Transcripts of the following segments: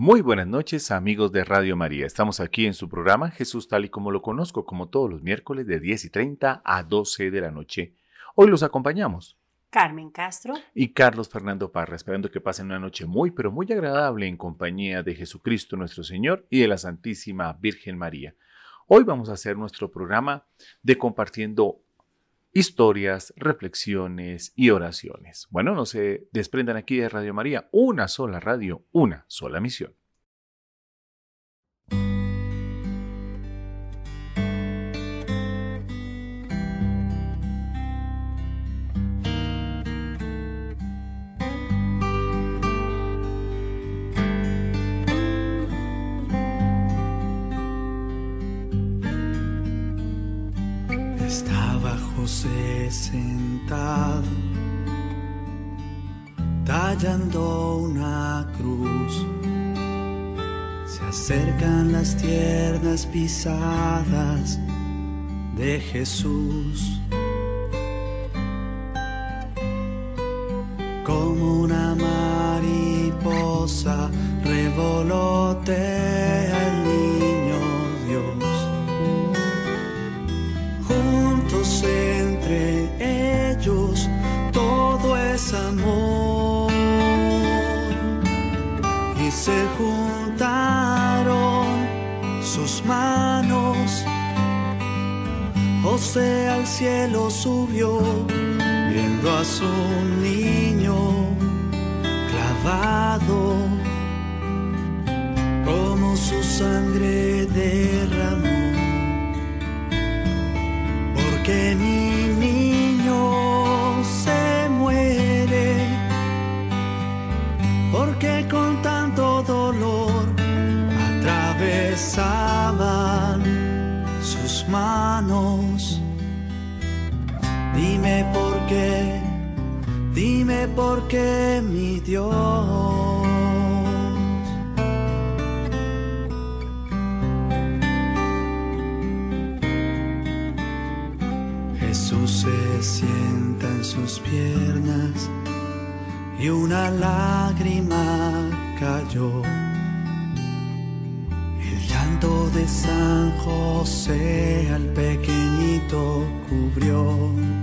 Muy buenas noches amigos de Radio María. Estamos aquí en su programa Jesús tal y como lo conozco, como todos los miércoles de 10 y 30 a 12 de la noche. Hoy los acompañamos. Carmen Castro. Y Carlos Fernando Parra, esperando que pasen una noche muy, pero muy agradable en compañía de Jesucristo nuestro Señor y de la Santísima Virgen María. Hoy vamos a hacer nuestro programa de compartiendo historias, reflexiones y oraciones. Bueno, no se desprendan aquí de Radio María, una sola radio, una sola misión. Las tiernas pisadas de Jesús. José al cielo subió, viendo a su niño clavado, como su sangre derramó dime por qué mi Dios. Jesús se sienta en sus piernas y una lágrima cayó. El llanto de San José al pequeñito cubrió.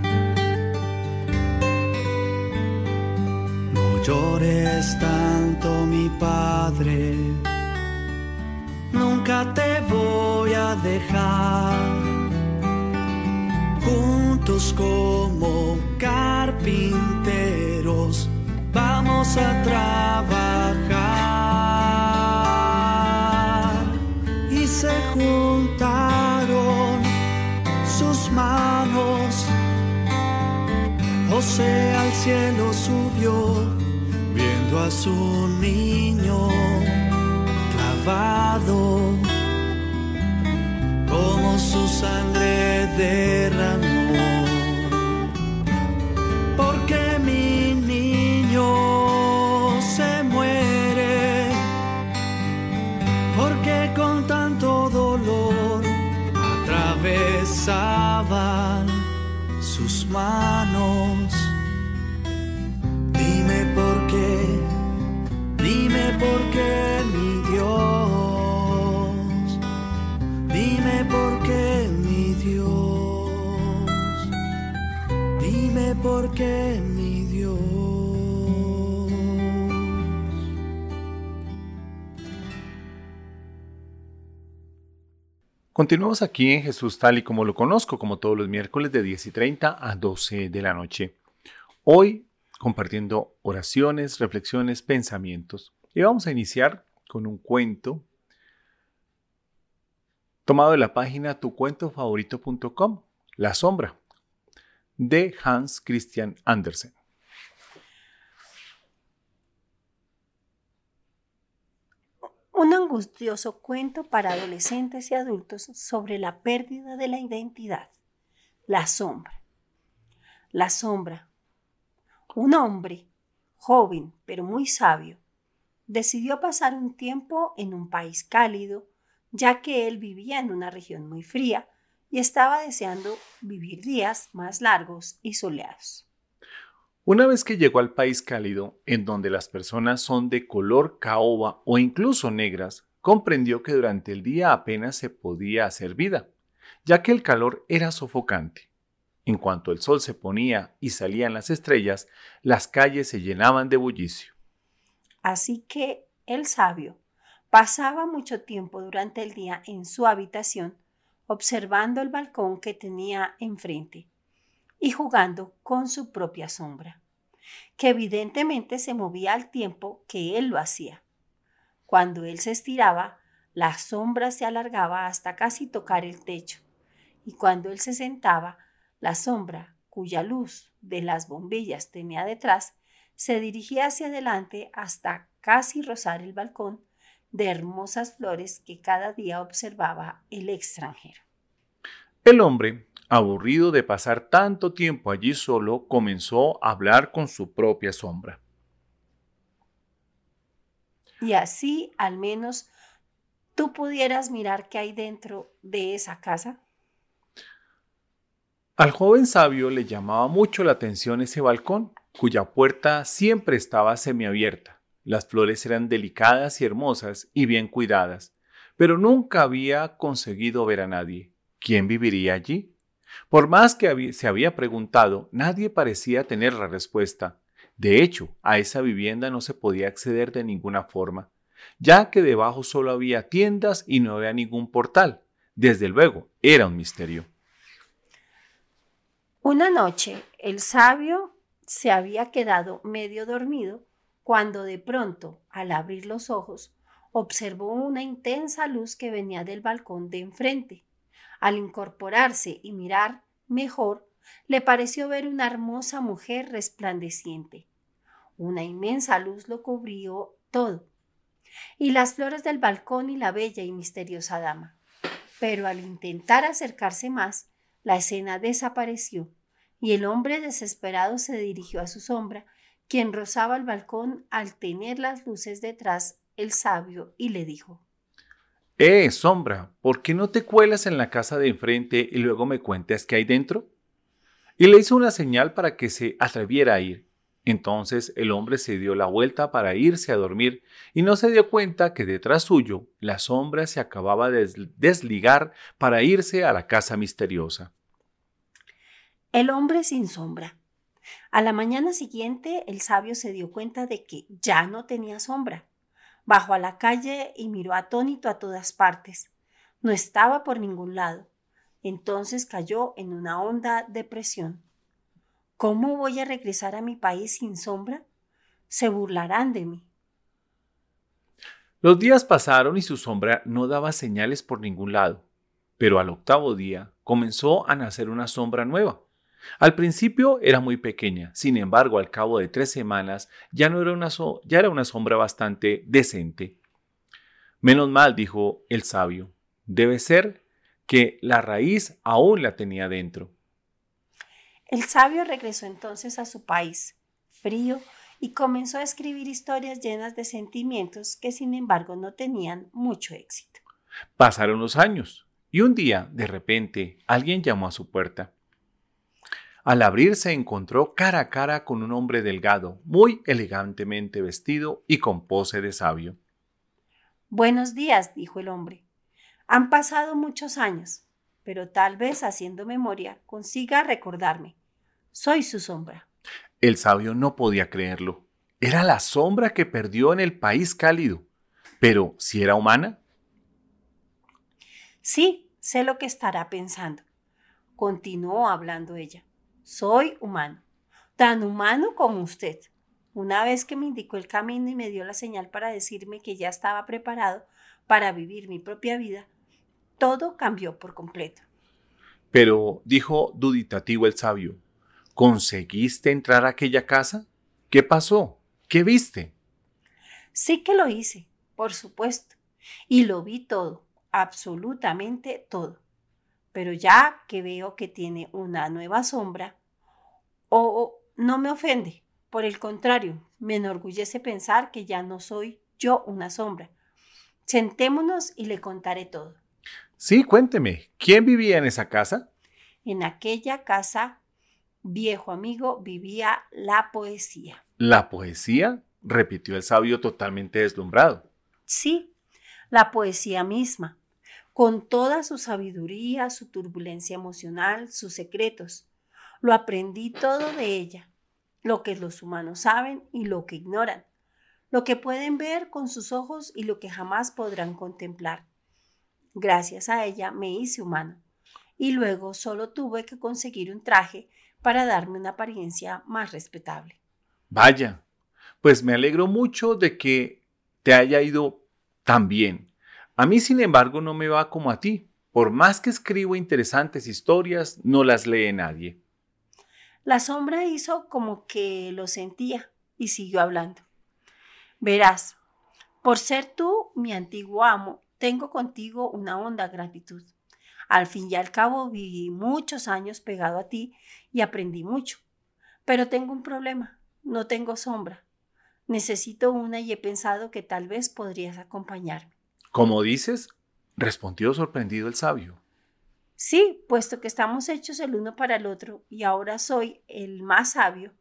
Llores tanto, mi padre, nunca te voy a dejar. Juntos como carpinteros vamos a trabajar. Y se juntaron sus manos, José al cielo subió, a su niño clavado como su sangre derramó. Porque mi niño se muere, porque con tanto dolor atravesaban sus manos. Dios. Continuamos aquí en Jesús tal y como lo conozco, como todos los miércoles de 10 y 30 a 12 de la noche. Hoy compartiendo oraciones, reflexiones, pensamientos. Y vamos a iniciar con un cuento tomado de la página tucuentofavorito.com, La sombra, de Hans Christian Andersen. Un angustioso cuento para adolescentes y adultos sobre la pérdida de la identidad. La sombra. La sombra. Un hombre, joven pero muy sabio, decidió pasar un tiempo en un país cálido, ya que él vivía en una región muy fría y estaba deseando vivir días más largos y soleados. Una vez que llegó al país cálido, en donde las personas son de color caoba o incluso negras, comprendió que durante el día apenas se podía hacer vida, ya que el calor era sofocante. En cuanto el sol se ponía y salían las estrellas, las calles se llenaban de bullicio. Así que el sabio pasaba mucho tiempo durante el día en su habitación observando el balcón que tenía enfrente y jugando con su propia sombra, que evidentemente se movía al tiempo que él lo hacía. Cuando él se estiraba, la sombra se alargaba hasta casi tocar el techo, y cuando él se sentaba, la sombra, cuya luz de las bombillas tenía detrás, se dirigía hacia adelante hasta casi rozar el balcón de hermosas flores que cada día observaba el extranjero. El hombre, aburrido de pasar tanto tiempo allí solo, comenzó a hablar con su propia sombra. Y así al menos tú pudieras mirar qué hay dentro de esa casa. Al joven sabio le llamaba mucho la atención ese balcón, cuya puerta siempre estaba semiabierta. Las flores eran delicadas y hermosas y bien cuidadas, pero nunca había conseguido ver a nadie. ¿Quién viviría allí? Por más que se había preguntado, nadie parecía tener la respuesta. De hecho, a esa vivienda no se podía acceder de ninguna forma, ya que debajo solo había tiendas y no había ningún portal. Desde luego, era un misterio. Una noche, el sabio se había quedado medio dormido cuando de pronto, al abrir los ojos, observó una intensa luz que venía del balcón de enfrente. Al incorporarse y mirar mejor, le pareció ver una hermosa mujer resplandeciente. Una inmensa luz lo cubrió todo, y las flores del balcón y la bella y misteriosa dama. Pero al intentar acercarse más, la escena desapareció, y el hombre desesperado se dirigió a su sombra, quien rozaba el balcón al tener las luces detrás el sabio, y le dijo Eh, sombra, ¿por qué no te cuelas en la casa de enfrente y luego me cuentas qué hay dentro? Y le hizo una señal para que se atreviera a ir. Entonces el hombre se dio la vuelta para irse a dormir y no se dio cuenta que detrás suyo la sombra se acababa de desligar para irse a la casa misteriosa. El hombre sin sombra. A la mañana siguiente el sabio se dio cuenta de que ya no tenía sombra. Bajó a la calle y miró atónito a todas partes. No estaba por ningún lado. Entonces cayó en una honda depresión. ¿Cómo voy a regresar a mi país sin sombra? Se burlarán de mí. Los días pasaron y su sombra no daba señales por ningún lado, pero al octavo día comenzó a nacer una sombra nueva. Al principio era muy pequeña, sin embargo al cabo de tres semanas ya, no era, una ya era una sombra bastante decente. Menos mal, dijo el sabio, debe ser que la raíz aún la tenía dentro. El sabio regresó entonces a su país, frío, y comenzó a escribir historias llenas de sentimientos que sin embargo no tenían mucho éxito. Pasaron los años, y un día, de repente, alguien llamó a su puerta. Al abrir se encontró cara a cara con un hombre delgado, muy elegantemente vestido y con pose de sabio. Buenos días, dijo el hombre. Han pasado muchos años pero tal vez haciendo memoria consiga recordarme. Soy su sombra. El sabio no podía creerlo. Era la sombra que perdió en el país cálido. Pero, ¿si era humana? Sí, sé lo que estará pensando. Continuó hablando ella. Soy humano, tan humano como usted. Una vez que me indicó el camino y me dio la señal para decirme que ya estaba preparado para vivir mi propia vida, todo cambió por completo. Pero, dijo duditativo el sabio, ¿conseguiste entrar a aquella casa? ¿Qué pasó? ¿Qué viste? Sí que lo hice, por supuesto, y lo vi todo, absolutamente todo. Pero ya que veo que tiene una nueva sombra, o no me ofende, por el contrario, me enorgullece pensar que ya no soy yo una sombra. Sentémonos y le contaré todo. Sí, cuénteme, ¿quién vivía en esa casa? En aquella casa viejo amigo, vivía la poesía. ¿La poesía? repitió el sabio totalmente deslumbrado. Sí, la poesía misma, con toda su sabiduría, su turbulencia emocional, sus secretos. Lo aprendí todo de ella, lo que los humanos saben y lo que ignoran, lo que pueden ver con sus ojos y lo que jamás podrán contemplar. Gracias a ella me hice humano y luego solo tuve que conseguir un traje para darme una apariencia más respetable. Vaya, pues me alegro mucho de que te haya ido tan bien. A mí, sin embargo, no me va como a ti. Por más que escribo interesantes historias, no las lee nadie. La sombra hizo como que lo sentía y siguió hablando. Verás, por ser tú mi antiguo amo, tengo contigo una honda gratitud. Al fin y al cabo viví muchos años pegado a ti y aprendí mucho. Pero tengo un problema, no tengo sombra. Necesito una y he pensado que tal vez podrías acompañarme. ¿Cómo dices? respondió sorprendido el sabio. Sí, puesto que estamos hechos el uno para el otro y ahora soy el más sabio,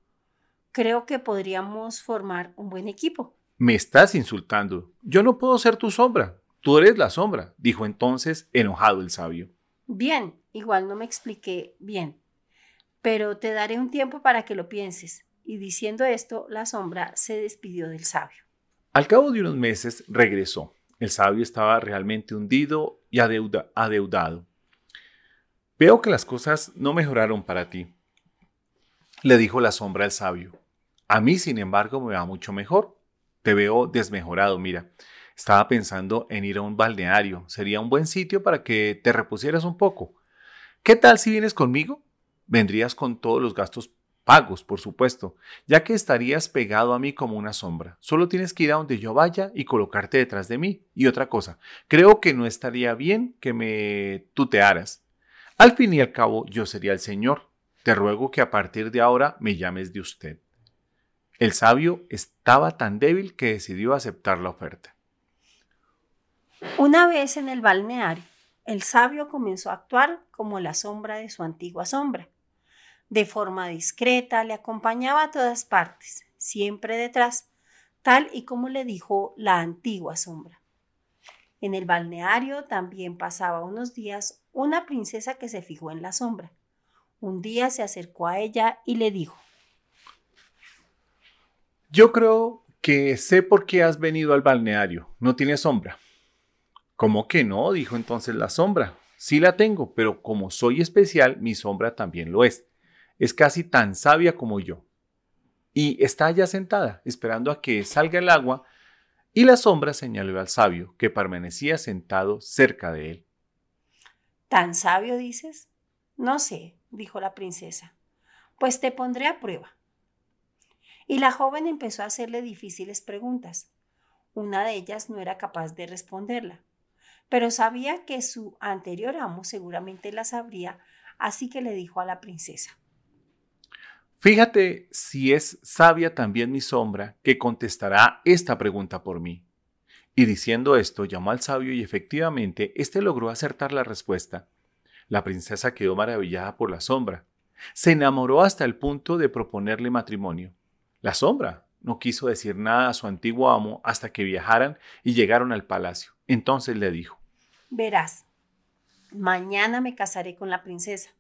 creo que podríamos formar un buen equipo. Me estás insultando. Yo no puedo ser tu sombra. Tú eres la sombra, dijo entonces enojado el sabio. Bien, igual no me expliqué bien, pero te daré un tiempo para que lo pienses. Y diciendo esto, la sombra se despidió del sabio. Al cabo de unos meses regresó. El sabio estaba realmente hundido y adeudado. Veo que las cosas no mejoraron para ti, le dijo la sombra al sabio. A mí, sin embargo, me va mucho mejor. Te veo desmejorado, mira. Estaba pensando en ir a un balneario. Sería un buen sitio para que te repusieras un poco. ¿Qué tal si vienes conmigo? Vendrías con todos los gastos pagos, por supuesto, ya que estarías pegado a mí como una sombra. Solo tienes que ir a donde yo vaya y colocarte detrás de mí. Y otra cosa, creo que no estaría bien que me tutearas. Al fin y al cabo, yo sería el Señor. Te ruego que a partir de ahora me llames de usted. El sabio estaba tan débil que decidió aceptar la oferta. Una vez en el balneario, el sabio comenzó a actuar como la sombra de su antigua sombra. De forma discreta le acompañaba a todas partes, siempre detrás, tal y como le dijo la antigua sombra. En el balneario también pasaba unos días una princesa que se fijó en la sombra. Un día se acercó a ella y le dijo, Yo creo que sé por qué has venido al balneario. No tienes sombra. ¿Cómo que no? dijo entonces la sombra. Sí la tengo, pero como soy especial, mi sombra también lo es. Es casi tan sabia como yo. Y está allá sentada, esperando a que salga el agua, y la sombra señaló al sabio, que permanecía sentado cerca de él. ¿Tan sabio dices? No sé, dijo la princesa. Pues te pondré a prueba. Y la joven empezó a hacerle difíciles preguntas. Una de ellas no era capaz de responderla pero sabía que su anterior amo seguramente la sabría, así que le dijo a la princesa. Fíjate si es sabia también mi sombra, que contestará esta pregunta por mí. Y diciendo esto, llamó al sabio y efectivamente éste logró acertar la respuesta. La princesa quedó maravillada por la sombra. Se enamoró hasta el punto de proponerle matrimonio. La sombra no quiso decir nada a su antiguo amo hasta que viajaran y llegaron al palacio. Entonces le dijo, Verás, mañana me casaré con la princesa.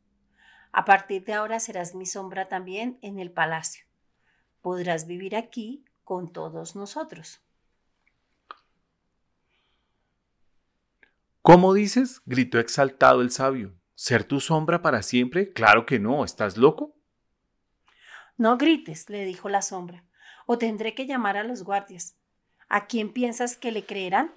A partir de ahora serás mi sombra también en el palacio. Podrás vivir aquí con todos nosotros. ¿Cómo dices? gritó exaltado el sabio. ¿Ser tu sombra para siempre? Claro que no, ¿estás loco? No grites, le dijo la sombra, o tendré que llamar a los guardias. ¿A quién piensas que le creerán?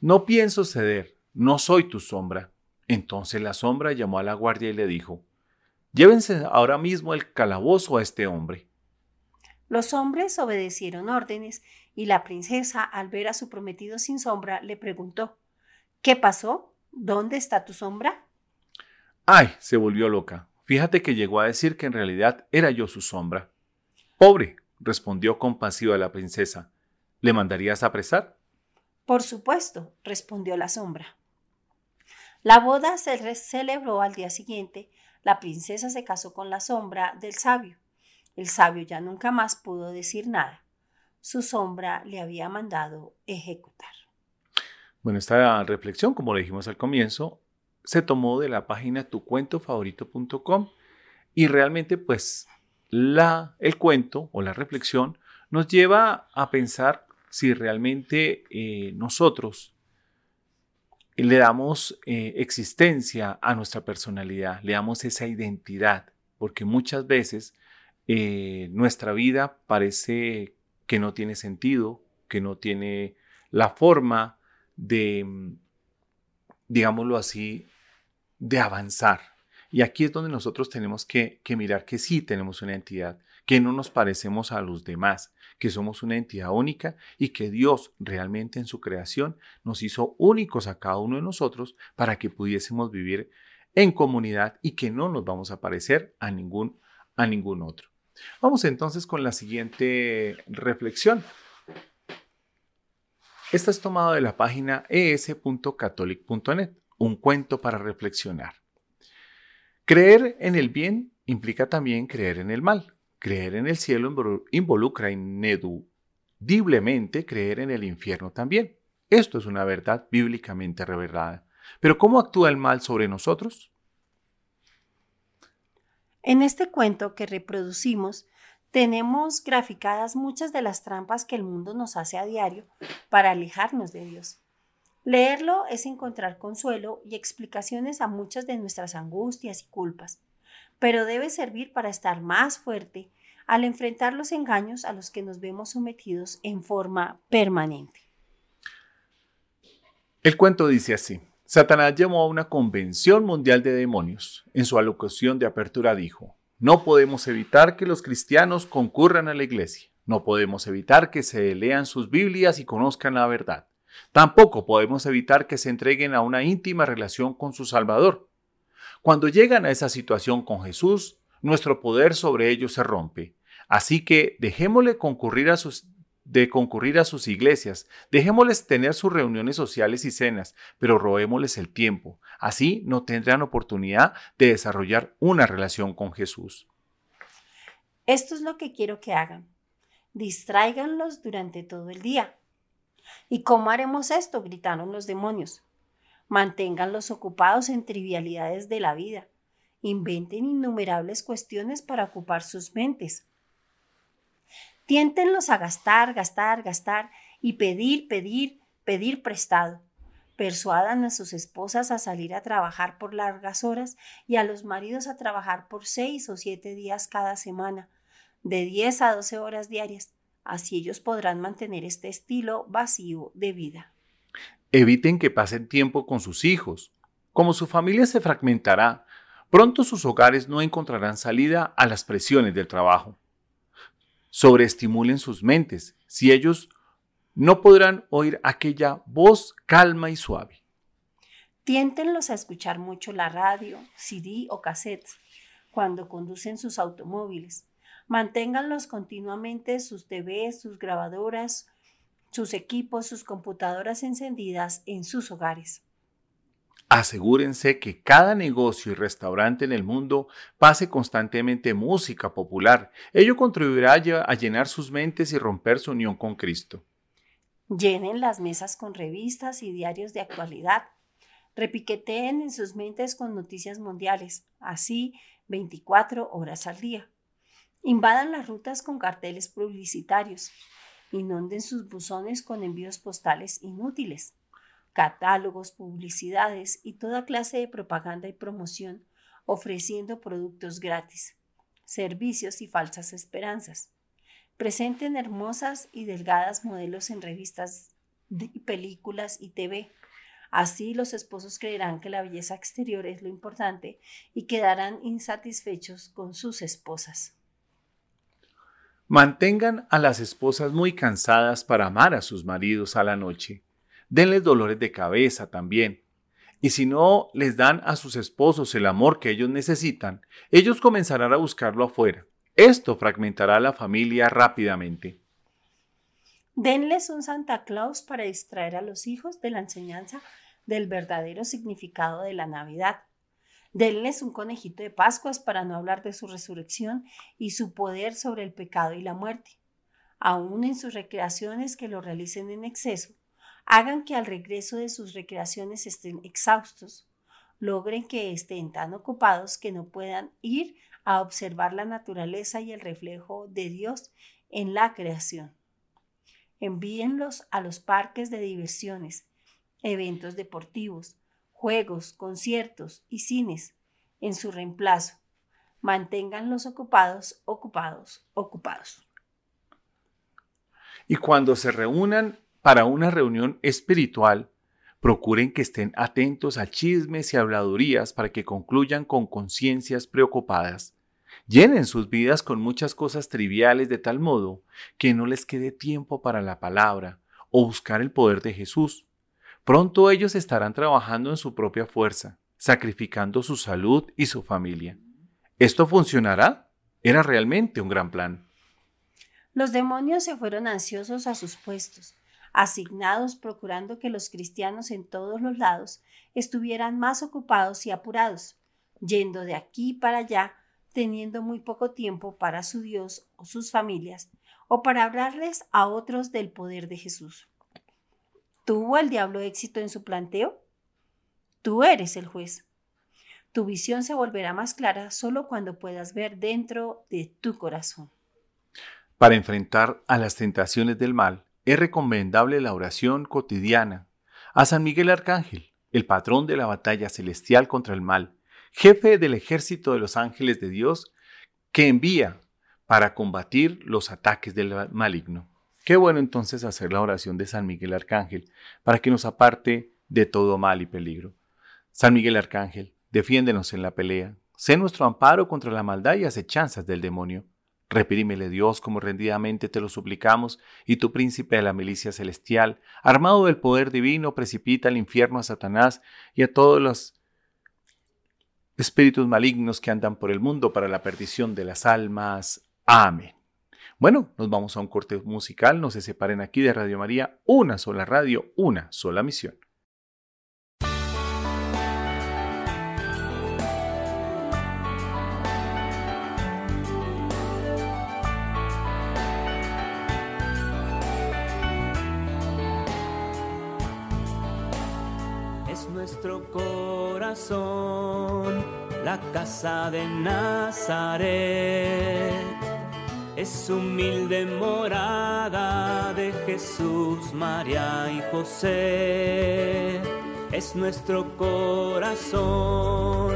No pienso ceder, no soy tu sombra. Entonces la sombra llamó a la guardia y le dijo, Llévense ahora mismo el calabozo a este hombre. Los hombres obedecieron órdenes y la princesa, al ver a su prometido sin sombra, le preguntó, ¿Qué pasó? ¿Dónde está tu sombra? Ay, se volvió loca. Fíjate que llegó a decir que en realidad era yo su sombra. Pobre, respondió compasiva la princesa. ¿Le mandarías apresar? Por supuesto, respondió la sombra. La boda se celebró al día siguiente. La princesa se casó con la sombra del sabio. El sabio ya nunca más pudo decir nada. Su sombra le había mandado ejecutar. Bueno, esta reflexión, como le dijimos al comienzo, se tomó de la página tucuentofavorito.com y realmente pues la, el cuento o la reflexión nos lleva a pensar si realmente eh, nosotros le damos eh, existencia a nuestra personalidad, le damos esa identidad, porque muchas veces eh, nuestra vida parece que no tiene sentido, que no tiene la forma de, digámoslo así, de avanzar. Y aquí es donde nosotros tenemos que, mirar que sí tenemos una entidad, que no nos parecemos a los demás, que somos una entidad única y que Dios realmente en su creación nos hizo únicos a cada uno de nosotros para que pudiésemos vivir en comunidad y que no nos vamos a parecer a ningún, a ningún otro. Vamos entonces con la siguiente reflexión. Esta es tomada de la página es.catholic.net, un cuento para reflexionar. Creer en el bien implica también creer en el mal. Creer en el cielo involucra inedudiblemente creer en el infierno también. Esto es una verdad bíblicamente revelada. Pero ¿cómo actúa el mal sobre nosotros? En este cuento que reproducimos, tenemos graficadas muchas de las trampas que el mundo nos hace a diario para alejarnos de Dios. Leerlo es encontrar consuelo y explicaciones a muchas de nuestras angustias y culpas pero debe servir para estar más fuerte al enfrentar los engaños a los que nos vemos sometidos en forma permanente. El cuento dice así. Satanás llamó a una convención mundial de demonios. En su alocución de apertura dijo, no podemos evitar que los cristianos concurran a la iglesia. No podemos evitar que se lean sus Biblias y conozcan la verdad. Tampoco podemos evitar que se entreguen a una íntima relación con su Salvador. Cuando llegan a esa situación con Jesús, nuestro poder sobre ellos se rompe. Así que dejémosle concurrir a sus de concurrir a sus iglesias, dejémosles tener sus reuniones sociales y cenas, pero robémosles el tiempo. Así no tendrán oportunidad de desarrollar una relación con Jesús. Esto es lo que quiero que hagan. Distráiganlos durante todo el día. ¿Y cómo haremos esto? gritaron los demonios. Manténganlos ocupados en trivialidades de la vida. Inventen innumerables cuestiones para ocupar sus mentes. Tiéntenlos a gastar, gastar, gastar y pedir, pedir, pedir prestado. Persuadan a sus esposas a salir a trabajar por largas horas y a los maridos a trabajar por seis o siete días cada semana, de diez a doce horas diarias. Así ellos podrán mantener este estilo vacío de vida. Eviten que pasen tiempo con sus hijos. Como su familia se fragmentará, pronto sus hogares no encontrarán salida a las presiones del trabajo. Sobreestimulen sus mentes, si ellos no podrán oír aquella voz calma y suave. Tiéntenlos a escuchar mucho la radio, CD o cassettes cuando conducen sus automóviles. Manténganlos continuamente sus TVs, sus grabadoras, sus equipos, sus computadoras encendidas en sus hogares. Asegúrense que cada negocio y restaurante en el mundo pase constantemente música popular. Ello contribuirá a llenar sus mentes y romper su unión con Cristo. Llenen las mesas con revistas y diarios de actualidad. Repiqueteen en sus mentes con noticias mundiales, así 24 horas al día. Invadan las rutas con carteles publicitarios inunden sus buzones con envíos postales inútiles, catálogos, publicidades y toda clase de propaganda y promoción ofreciendo productos gratis, servicios y falsas esperanzas. Presenten hermosas y delgadas modelos en revistas, películas y TV. Así los esposos creerán que la belleza exterior es lo importante y quedarán insatisfechos con sus esposas. Mantengan a las esposas muy cansadas para amar a sus maridos a la noche. Denles dolores de cabeza también. Y si no les dan a sus esposos el amor que ellos necesitan, ellos comenzarán a buscarlo afuera. Esto fragmentará la familia rápidamente. Denles un Santa Claus para distraer a los hijos de la enseñanza del verdadero significado de la Navidad. Denles un conejito de Pascuas para no hablar de su resurrección y su poder sobre el pecado y la muerte. Aún en sus recreaciones que lo realicen en exceso, hagan que al regreso de sus recreaciones estén exhaustos, logren que estén tan ocupados que no puedan ir a observar la naturaleza y el reflejo de Dios en la creación. Envíenlos a los parques de diversiones, eventos deportivos, juegos, conciertos y cines en su reemplazo. Manténganlos ocupados, ocupados, ocupados. Y cuando se reúnan para una reunión espiritual, procuren que estén atentos a chismes y habladurías para que concluyan con conciencias preocupadas. Llenen sus vidas con muchas cosas triviales de tal modo que no les quede tiempo para la palabra o buscar el poder de Jesús. Pronto ellos estarán trabajando en su propia fuerza, sacrificando su salud y su familia. ¿Esto funcionará? Era realmente un gran plan. Los demonios se fueron ansiosos a sus puestos, asignados procurando que los cristianos en todos los lados estuvieran más ocupados y apurados, yendo de aquí para allá, teniendo muy poco tiempo para su Dios o sus familias, o para hablarles a otros del poder de Jesús. ¿Tuvo el diablo éxito en su planteo? Tú eres el juez. Tu visión se volverá más clara solo cuando puedas ver dentro de tu corazón. Para enfrentar a las tentaciones del mal, es recomendable la oración cotidiana a San Miguel Arcángel, el patrón de la batalla celestial contra el mal, jefe del ejército de los ángeles de Dios, que envía para combatir los ataques del maligno. Qué bueno entonces hacer la oración de San Miguel Arcángel para que nos aparte de todo mal y peligro. San Miguel Arcángel, defiéndenos en la pelea, sé nuestro amparo contra la maldad y acechanzas del demonio. Reprímele Dios como rendidamente te lo suplicamos, y tu príncipe de la milicia celestial, armado del poder divino, precipita al infierno a Satanás y a todos los espíritus malignos que andan por el mundo para la perdición de las almas. Amén. Bueno, nos vamos a un corte musical, no se separen aquí de Radio María, una sola radio, una sola misión. nuestro corazón, la casa de Nazaret. Es humilde morada de Jesús, María y José. Es nuestro corazón,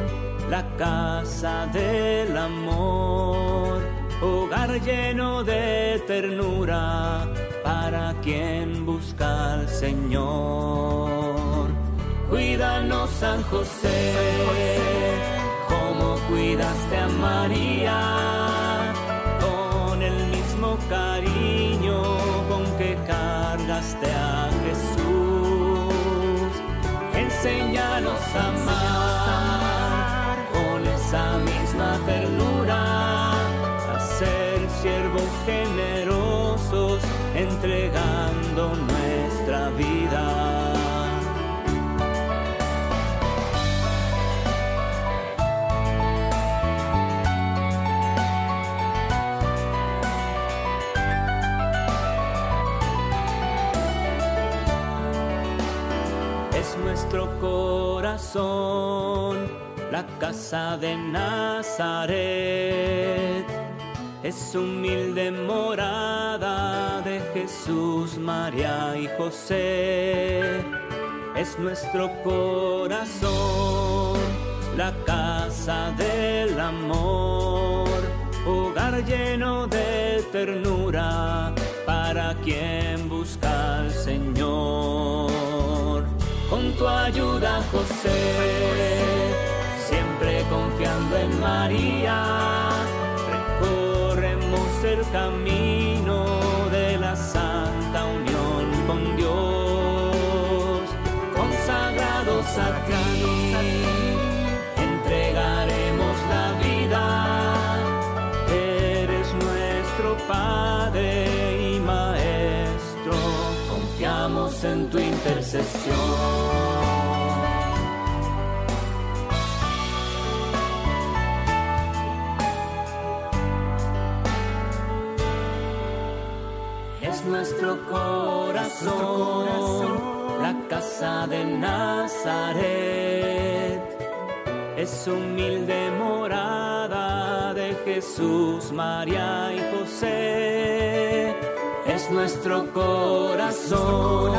la casa del amor, hogar lleno de ternura para quien busca al Señor. Cuídanos San José, como cuidaste a María, cargaste a Jesús. Enséñanos a amar con esa misma ternura, a ser siervos generosos, entregando nuestra la casa de Nazaret. Es humilde morada de Jesús, María y José. Es nuestro corazón, la casa del amor, hogar lleno de ternura para quien busca al Señor con tu ayuda, José, siempre confiando en María, recorremos el camino de la santa unión con Dios, consagrados a En tu intercesión. Es nuestro corazón, la casa de Nazaret, es humilde morada de Jesús, María y José es nuestro corazón,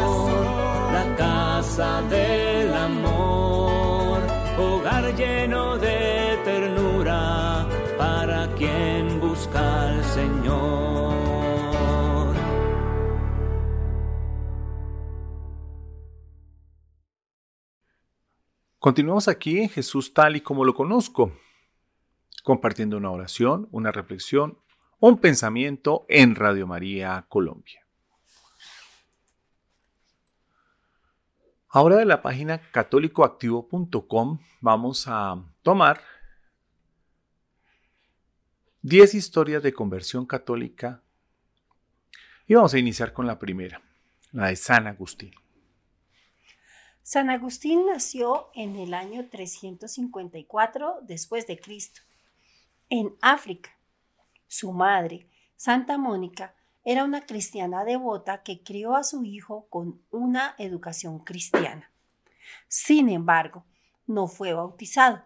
la casa del amor, hogar lleno de ternura para quien busca al Señor. Continuamos aquí en Jesús tal y como lo conozco, compartiendo una oración, una reflexión, un pensamiento en Radio María Colombia. Ahora de la página católicoactivo.com vamos a tomar 10 historias de conversión católica y vamos a iniciar con la primera, la de San Agustín. San Agustín nació en el año 354 después de Cristo, en África. Su madre, Santa Mónica, era una cristiana devota que crió a su hijo con una educación cristiana. Sin embargo, no fue bautizado.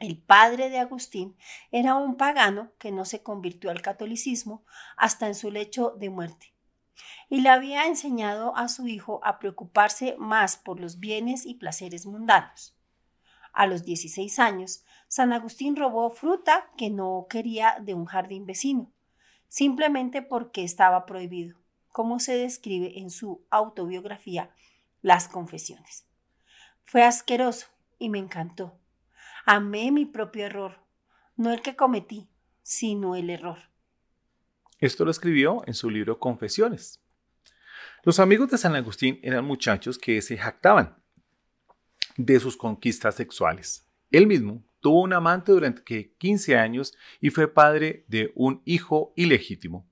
El padre de Agustín era un pagano que no se convirtió al catolicismo hasta en su lecho de muerte y le había enseñado a su hijo a preocuparse más por los bienes y placeres mundanos. A los 16 años, San Agustín robó fruta que no quería de un jardín vecino, simplemente porque estaba prohibido, como se describe en su autobiografía Las Confesiones. Fue asqueroso y me encantó. Amé mi propio error, no el que cometí, sino el error. Esto lo escribió en su libro Confesiones. Los amigos de San Agustín eran muchachos que se jactaban de sus conquistas sexuales. Él mismo tuvo un amante durante 15 años y fue padre de un hijo ilegítimo.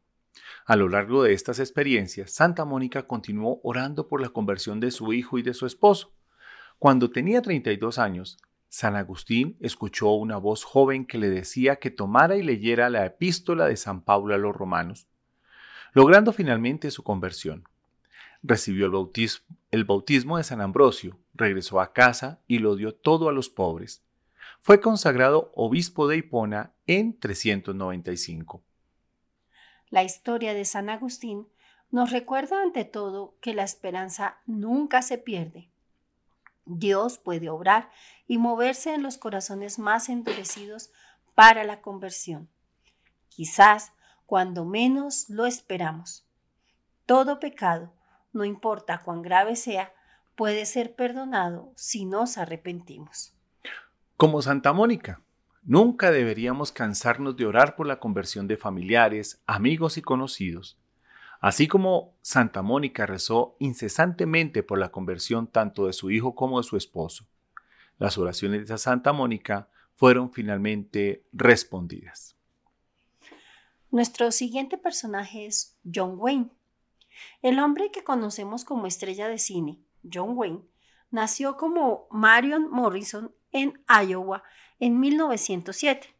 A lo largo de estas experiencias, Santa Mónica continuó orando por la conversión de su hijo y de su esposo. Cuando tenía 32 años, San Agustín escuchó una voz joven que le decía que tomara y leyera la epístola de San Pablo a los romanos, logrando finalmente su conversión recibió el bautismo, el bautismo de San Ambrosio, regresó a casa y lo dio todo a los pobres. Fue consagrado obispo de Hipona en 395. La historia de San Agustín nos recuerda ante todo que la esperanza nunca se pierde. Dios puede obrar y moverse en los corazones más endurecidos para la conversión, quizás cuando menos lo esperamos. Todo pecado, no importa cuán grave sea, puede ser perdonado si nos arrepentimos. Como Santa Mónica, nunca deberíamos cansarnos de orar por la conversión de familiares, amigos y conocidos. Así como Santa Mónica rezó incesantemente por la conversión tanto de su hijo como de su esposo. Las oraciones de Santa Mónica fueron finalmente respondidas. Nuestro siguiente personaje es John Wayne. El hombre que conocemos como estrella de cine, John Wayne, nació como Marion Morrison en Iowa en 1907.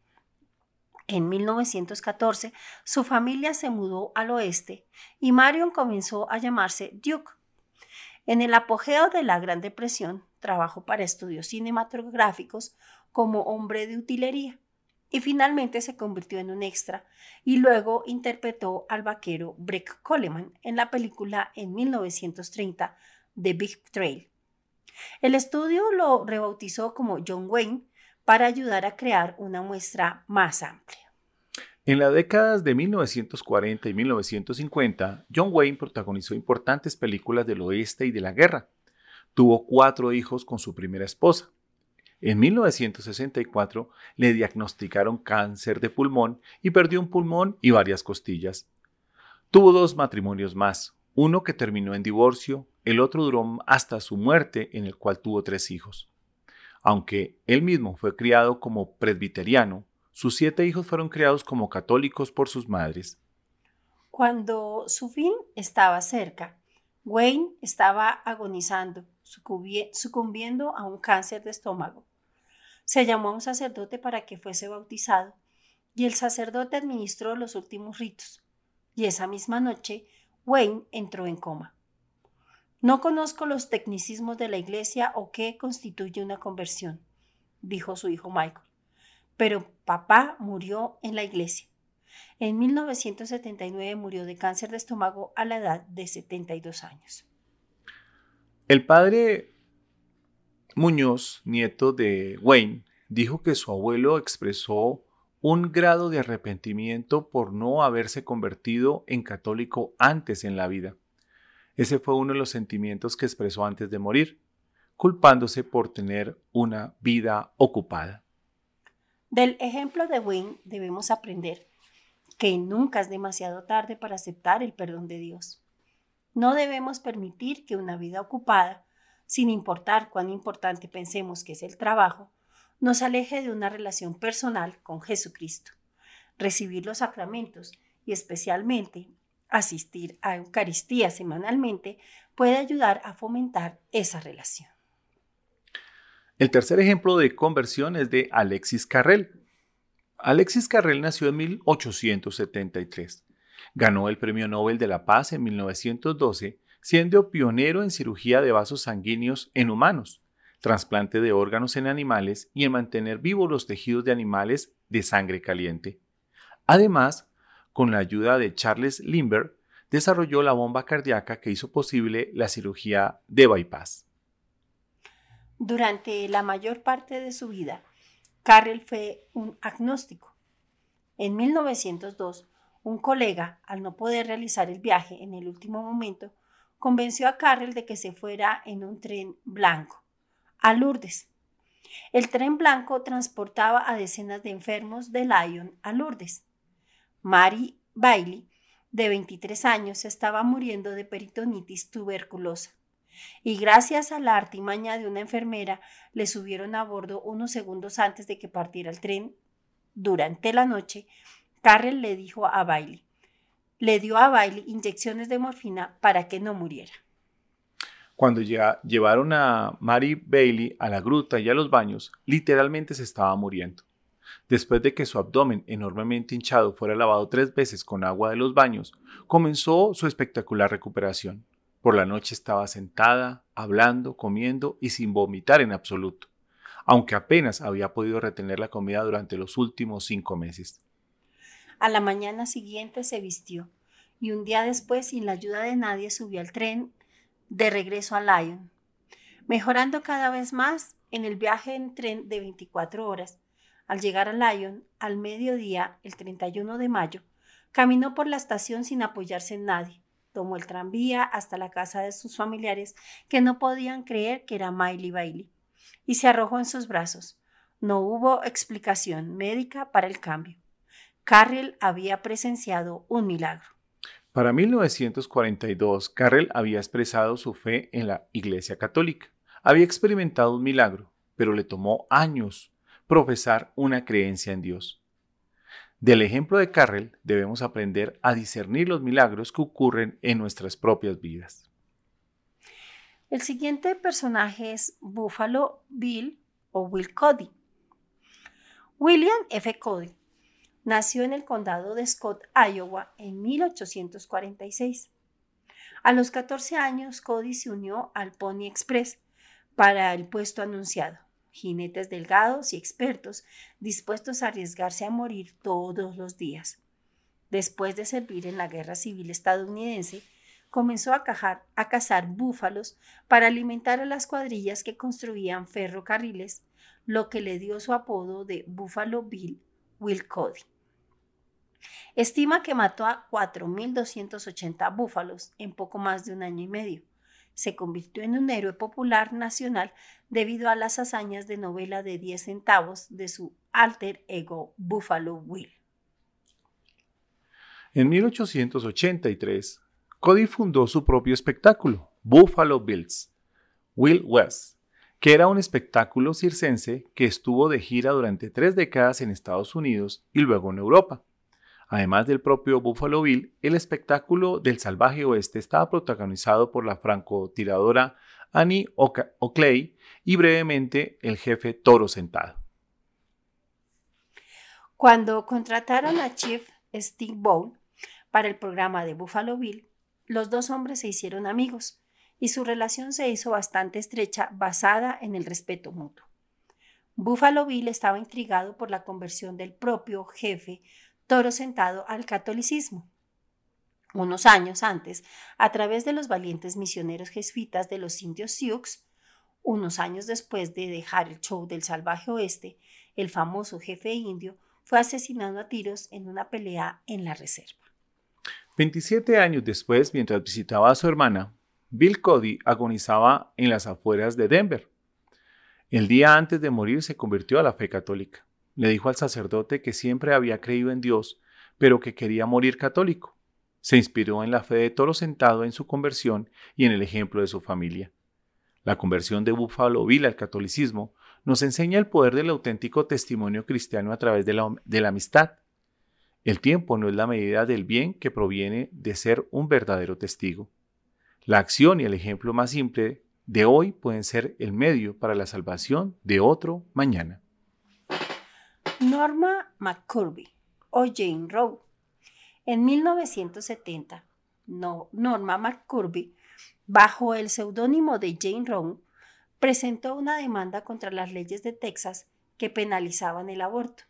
En 1914, su familia se mudó al oeste y Marion comenzó a llamarse Duke. En el apogeo de la Gran Depresión, trabajó para estudios cinematográficos como hombre de utilería y finalmente se convirtió en un extra y luego interpretó al vaquero Breck Coleman en la película en 1930 The Big Trail. El estudio lo rebautizó como John Wayne para ayudar a crear una muestra más amplia. En las décadas de 1940 y 1950, John Wayne protagonizó importantes películas del oeste y de la guerra. Tuvo cuatro hijos con su primera esposa. En 1964 le diagnosticaron cáncer de pulmón y perdió un pulmón y varias costillas. Tuvo dos matrimonios más, uno que terminó en divorcio, el otro duró hasta su muerte en el cual tuvo tres hijos. Aunque él mismo fue criado como presbiteriano, sus siete hijos fueron criados como católicos por sus madres. Cuando su fin estaba cerca, Wayne estaba agonizando, sucumbiendo a un cáncer de estómago. Se llamó a un sacerdote para que fuese bautizado, y el sacerdote administró los últimos ritos. Y esa misma noche, Wayne entró en coma. No conozco los tecnicismos de la iglesia o qué constituye una conversión, dijo su hijo Michael, pero papá murió en la iglesia. En 1979 murió de cáncer de estómago a la edad de 72 años. El padre Muñoz, nieto de Wayne, dijo que su abuelo expresó un grado de arrepentimiento por no haberse convertido en católico antes en la vida. Ese fue uno de los sentimientos que expresó antes de morir, culpándose por tener una vida ocupada. Del ejemplo de Wayne debemos aprender que nunca es demasiado tarde para aceptar el perdón de Dios. No debemos permitir que una vida ocupada sin importar cuán importante pensemos que es el trabajo, nos aleje de una relación personal con Jesucristo. Recibir los sacramentos y especialmente asistir a Eucaristía semanalmente puede ayudar a fomentar esa relación. El tercer ejemplo de conversión es de Alexis Carrel. Alexis Carrel nació en 1873. Ganó el Premio Nobel de la Paz en 1912 siendo pionero en cirugía de vasos sanguíneos en humanos, trasplante de órganos en animales y en mantener vivos los tejidos de animales de sangre caliente. Además, con la ayuda de Charles Lindbergh, desarrolló la bomba cardíaca que hizo posible la cirugía de bypass. Durante la mayor parte de su vida, Carrel fue un agnóstico. En 1902, un colega, al no poder realizar el viaje en el último momento, convenció a Carrel de que se fuera en un tren blanco a Lourdes. El tren blanco transportaba a decenas de enfermos de Lyon a Lourdes. Mary Bailey, de 23 años, estaba muriendo de peritonitis tuberculosa. Y gracias a la artimaña de una enfermera, le subieron a bordo unos segundos antes de que partiera el tren. Durante la noche, Carrel le dijo a Bailey, le dio a Bailey inyecciones de morfina para que no muriera. Cuando ya llevaron a Mary Bailey a la gruta y a los baños, literalmente se estaba muriendo. Después de que su abdomen enormemente hinchado fuera lavado tres veces con agua de los baños, comenzó su espectacular recuperación. Por la noche estaba sentada, hablando, comiendo y sin vomitar en absoluto, aunque apenas había podido retener la comida durante los últimos cinco meses. A la mañana siguiente se vistió y un día después, sin la ayuda de nadie, subió al tren de regreso a Lyon, mejorando cada vez más en el viaje en tren de 24 horas. Al llegar a Lyon, al mediodía, el 31 de mayo, caminó por la estación sin apoyarse en nadie. Tomó el tranvía hasta la casa de sus familiares, que no podían creer que era Miley Bailey, y se arrojó en sus brazos. No hubo explicación médica para el cambio. Carrel había presenciado un milagro. Para 1942, Carrel había expresado su fe en la Iglesia Católica. Había experimentado un milagro, pero le tomó años profesar una creencia en Dios. Del ejemplo de Carrel debemos aprender a discernir los milagros que ocurren en nuestras propias vidas. El siguiente personaje es Buffalo Bill o Will Cody. William F. Cody nació en el condado de Scott, Iowa, en 1846. A los 14 años, Cody se unió al Pony Express para el puesto anunciado. Jinetes delgados y expertos, dispuestos a arriesgarse a morir todos los días. Después de servir en la Guerra Civil estadounidense, comenzó a, a cazar búfalos para alimentar a las cuadrillas que construían ferrocarriles, lo que le dio su apodo de Buffalo Bill Will Cody. Estima que mató a 4.280 búfalos en poco más de un año y medio. Se convirtió en un héroe popular nacional debido a las hazañas de novela de 10 centavos de su alter ego Buffalo Will. En 1883, Cody fundó su propio espectáculo, Buffalo Bills, Will West, que era un espectáculo circense que estuvo de gira durante tres décadas en Estados Unidos y luego en Europa. Además del propio Buffalo Bill, el espectáculo del salvaje oeste estaba protagonizado por la francotiradora Annie Oakley y brevemente el jefe Toro Sentado. Cuando contrataron a Chief Steve Bowl para el programa de Buffalo Bill, los dos hombres se hicieron amigos y su relación se hizo bastante estrecha basada en el respeto mutuo. Buffalo Bill estaba intrigado por la conversión del propio jefe toro sentado al catolicismo. Unos años antes, a través de los valientes misioneros jesuitas de los indios Sioux, unos años después de dejar el show del salvaje oeste, el famoso jefe indio fue asesinado a tiros en una pelea en la reserva. 27 años después, mientras visitaba a su hermana, Bill Cody agonizaba en las afueras de Denver. El día antes de morir se convirtió a la fe católica. Le dijo al sacerdote que siempre había creído en Dios, pero que quería morir católico. Se inspiró en la fe de Toro sentado en su conversión y en el ejemplo de su familia. La conversión de Buffalo Bill al catolicismo nos enseña el poder del auténtico testimonio cristiano a través de la, de la amistad. El tiempo no es la medida del bien que proviene de ser un verdadero testigo. La acción y el ejemplo más simple de hoy pueden ser el medio para la salvación de otro mañana. Norma McCurby o Jane Rowe. En 1970, Norma McCurby, bajo el seudónimo de Jane Rowe, presentó una demanda contra las leyes de Texas que penalizaban el aborto.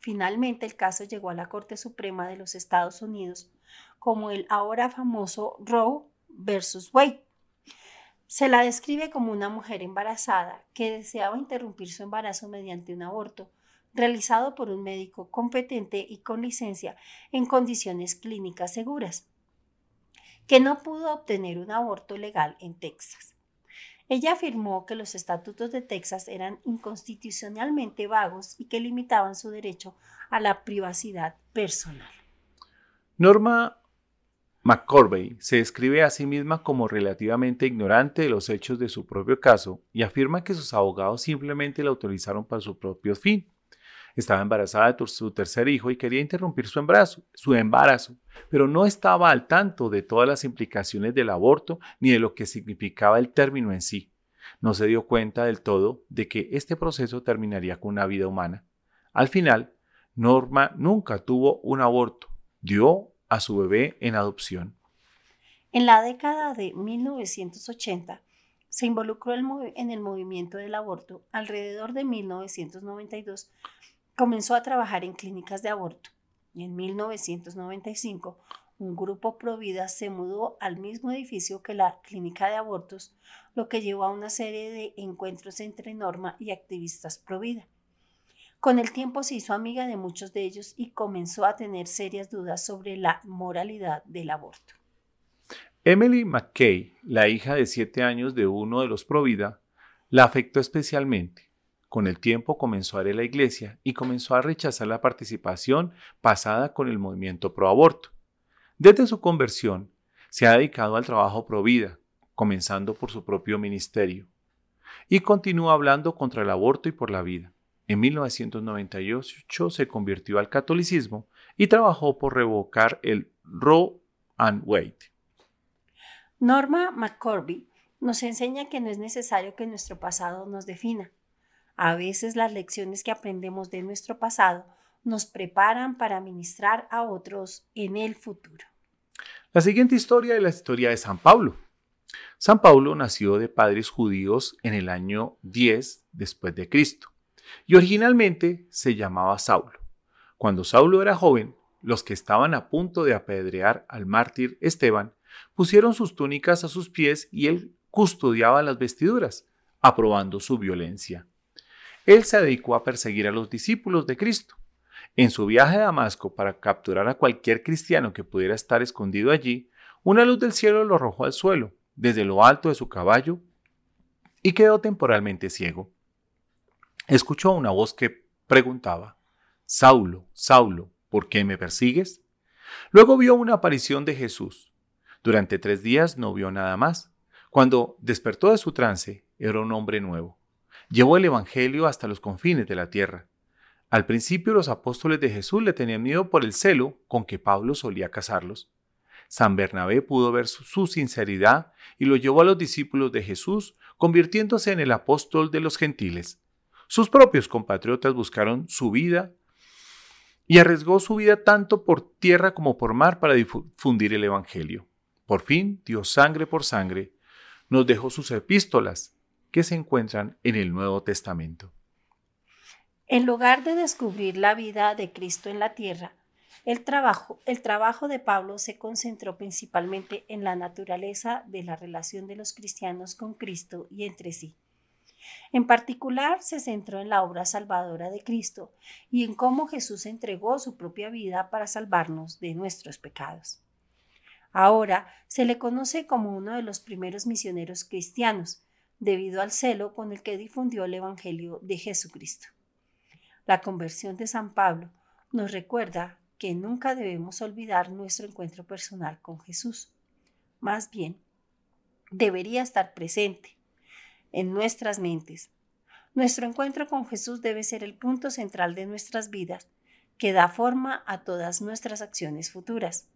Finalmente el caso llegó a la Corte Suprema de los Estados Unidos como el ahora famoso Roe versus Wade. Se la describe como una mujer embarazada que deseaba interrumpir su embarazo mediante un aborto realizado por un médico competente y con licencia en condiciones clínicas seguras, que no pudo obtener un aborto legal en Texas. Ella afirmó que los estatutos de Texas eran inconstitucionalmente vagos y que limitaban su derecho a la privacidad personal. Norma McCorvey se describe a sí misma como relativamente ignorante de los hechos de su propio caso y afirma que sus abogados simplemente la autorizaron para su propio fin. Estaba embarazada de su tercer hijo y quería interrumpir su embarazo, su embarazo, pero no estaba al tanto de todas las implicaciones del aborto ni de lo que significaba el término en sí. No se dio cuenta del todo de que este proceso terminaría con una vida humana. Al final, Norma nunca tuvo un aborto, dio a su bebé en adopción. En la década de 1980, se involucró en el movimiento del aborto. Alrededor de 1992 comenzó a trabajar en clínicas de aborto y en 1995 un grupo Provida se mudó al mismo edificio que la clínica de abortos, lo que llevó a una serie de encuentros entre Norma y activistas Provida. Con el tiempo se hizo amiga de muchos de ellos y comenzó a tener serias dudas sobre la moralidad del aborto. Emily McKay, la hija de siete años de uno de los Provida, la afectó especialmente. Con el tiempo comenzó a ir a la iglesia y comenzó a rechazar la participación pasada con el movimiento pro aborto. Desde su conversión, se ha dedicado al trabajo pro vida, comenzando por su propio ministerio, y continúa hablando contra el aborto y por la vida. En 1998 se convirtió al catolicismo y trabajó por revocar el Roe and Wade. Norma McCorby nos enseña que no es necesario que nuestro pasado nos defina a veces las lecciones que aprendemos de nuestro pasado nos preparan para ministrar a otros en el futuro. La siguiente historia es la historia de San Pablo. San Pablo nació de padres judíos en el año 10 después de Cristo y originalmente se llamaba Saulo. Cuando Saulo era joven, los que estaban a punto de apedrear al mártir Esteban pusieron sus túnicas a sus pies y él custodiaba las vestiduras, aprobando su violencia él se dedicó a perseguir a los discípulos de Cristo. En su viaje a Damasco para capturar a cualquier cristiano que pudiera estar escondido allí, una luz del cielo lo arrojó al suelo, desde lo alto de su caballo, y quedó temporalmente ciego. Escuchó una voz que preguntaba, Saulo, Saulo, ¿por qué me persigues? Luego vio una aparición de Jesús. Durante tres días no vio nada más. Cuando despertó de su trance, era un hombre nuevo llevó el Evangelio hasta los confines de la tierra. Al principio los apóstoles de Jesús le tenían miedo por el celo con que Pablo solía casarlos. San Bernabé pudo ver su, sinceridad y lo llevó a los discípulos de Jesús, convirtiéndose en el apóstol de los gentiles. Sus propios compatriotas buscaron su vida y arriesgó su vida tanto por tierra como por mar para difundir el Evangelio. por fin dio sangre por sangre, nos dejó sus epístolas, que se encuentran en el Nuevo Testamento. En lugar de descubrir la vida de Cristo en la tierra, el trabajo, el trabajo de Pablo se concentró principalmente en la naturaleza de la relación de los cristianos con Cristo y entre sí. En particular, se centró en la obra salvadora de Cristo y en cómo Jesús entregó su propia vida para salvarnos de nuestros pecados. Ahora se le conoce como uno de los primeros misioneros cristianos, debido al celo con el que difundió el Evangelio de Jesucristo. La conversión de San Pablo nos recuerda que nunca debemos olvidar nuestro encuentro personal con Jesús. Más bien, debería estar presente en nuestras mentes. Nuestro encuentro con Jesús debe ser el punto central de nuestras vidas, que da forma a todas nuestras acciones futuras.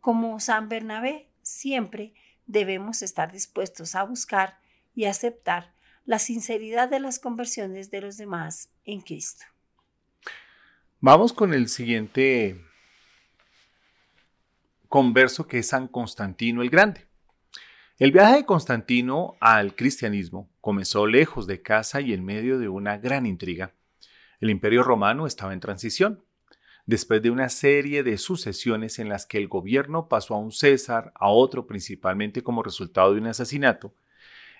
Como San Bernabé, siempre debemos estar dispuestos a buscar y aceptar la sinceridad de las conversiones de los demás en Cristo. Vamos con el siguiente converso que es San Constantino el Grande. El viaje de Constantino al cristianismo comenzó lejos de casa y en medio de una gran intriga. El imperio romano estaba en transición. Después de una serie de sucesiones en las que el gobierno pasó a un César, a otro principalmente como resultado de un asesinato,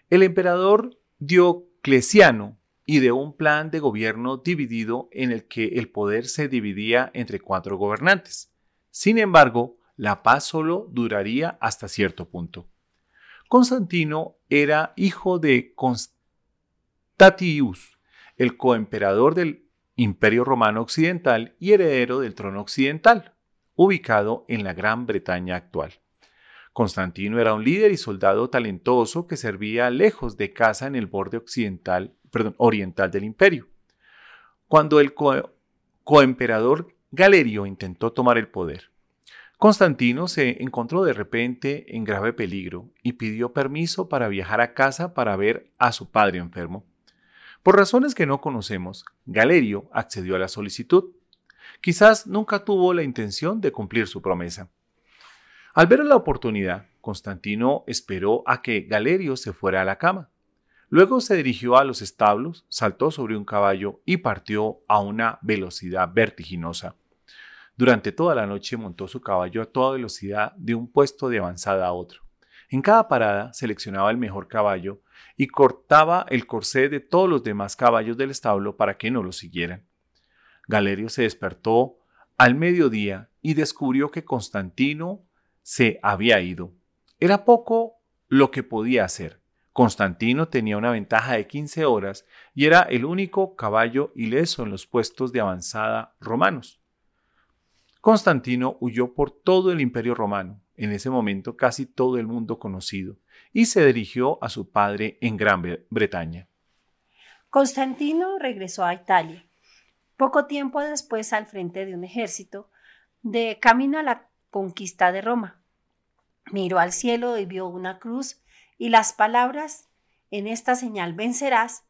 el emperador Diocleciano ideó un plan de gobierno dividido en el que el poder se dividía entre cuatro gobernantes. Sin embargo, la paz solo duraría hasta cierto punto. Constantino era hijo de Constatius, el coemperador del Imperio Romano Occidental y heredero del trono occidental, ubicado en la Gran Bretaña actual. Constantino era un líder y soldado talentoso que servía lejos de casa en el borde occidental oriental del imperio. Cuando el coemperador Galerio intentó tomar el poder, Constantino se encontró de repente en grave peligro y pidió permiso para viajar a casa para ver a su padre enfermo. Por razones que no conocemos, Galerio accedió a la solicitud. Quizás nunca tuvo la intención de cumplir su promesa. Al ver la oportunidad, Constantino esperó a que Galerio se fuera a la cama. Luego se dirigió a los establos, saltó sobre un caballo y partió a una velocidad vertiginosa. Durante toda la noche montó su caballo a toda velocidad de un puesto de avanzada a otro. En cada parada seleccionaba el mejor caballo y cortaba el corsé de todos los demás caballos del establo para que no lo siguieran. Galerio se despertó al mediodía y descubrió que Constantino se había ido. Era poco lo que podía hacer. Constantino tenía una ventaja de 15 horas y era el único caballo ileso en los puestos de avanzada romanos. Constantino huyó por todo el imperio romano, en ese momento casi todo el mundo conocido, y se dirigió a su padre en Gran Bretaña. Constantino regresó a Italia, poco tiempo después al frente de un ejército, de camino a la conquista de Roma. Miró al cielo y vio una cruz y las palabras, en esta señal vencerás,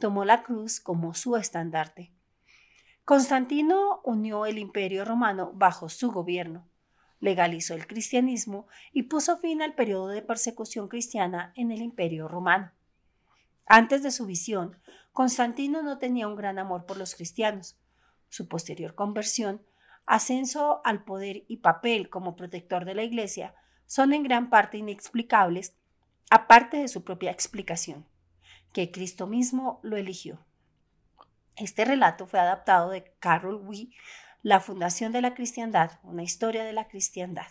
tomó la cruz como su estandarte. Constantino unió el imperio romano bajo su gobierno, legalizó el cristianismo y puso fin al periodo de persecución cristiana en el imperio romano. Antes de su visión, Constantino no tenía un gran amor por los cristianos. Su posterior conversión, ascenso al poder y papel como protector de la Iglesia son en gran parte inexplicables aparte de su propia explicación, que Cristo mismo lo eligió. Este relato fue adaptado de Carol Wee, La Fundación de la Cristiandad, una historia de la cristiandad.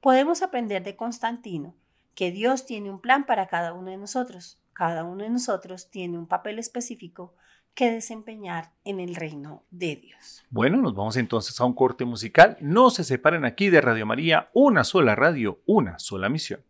Podemos aprender de Constantino que Dios tiene un plan para cada uno de nosotros. Cada uno de nosotros tiene un papel específico que desempeñar en el reino de Dios. Bueno, nos vamos entonces a un corte musical. No se separen aquí de Radio María, una sola radio, una sola misión.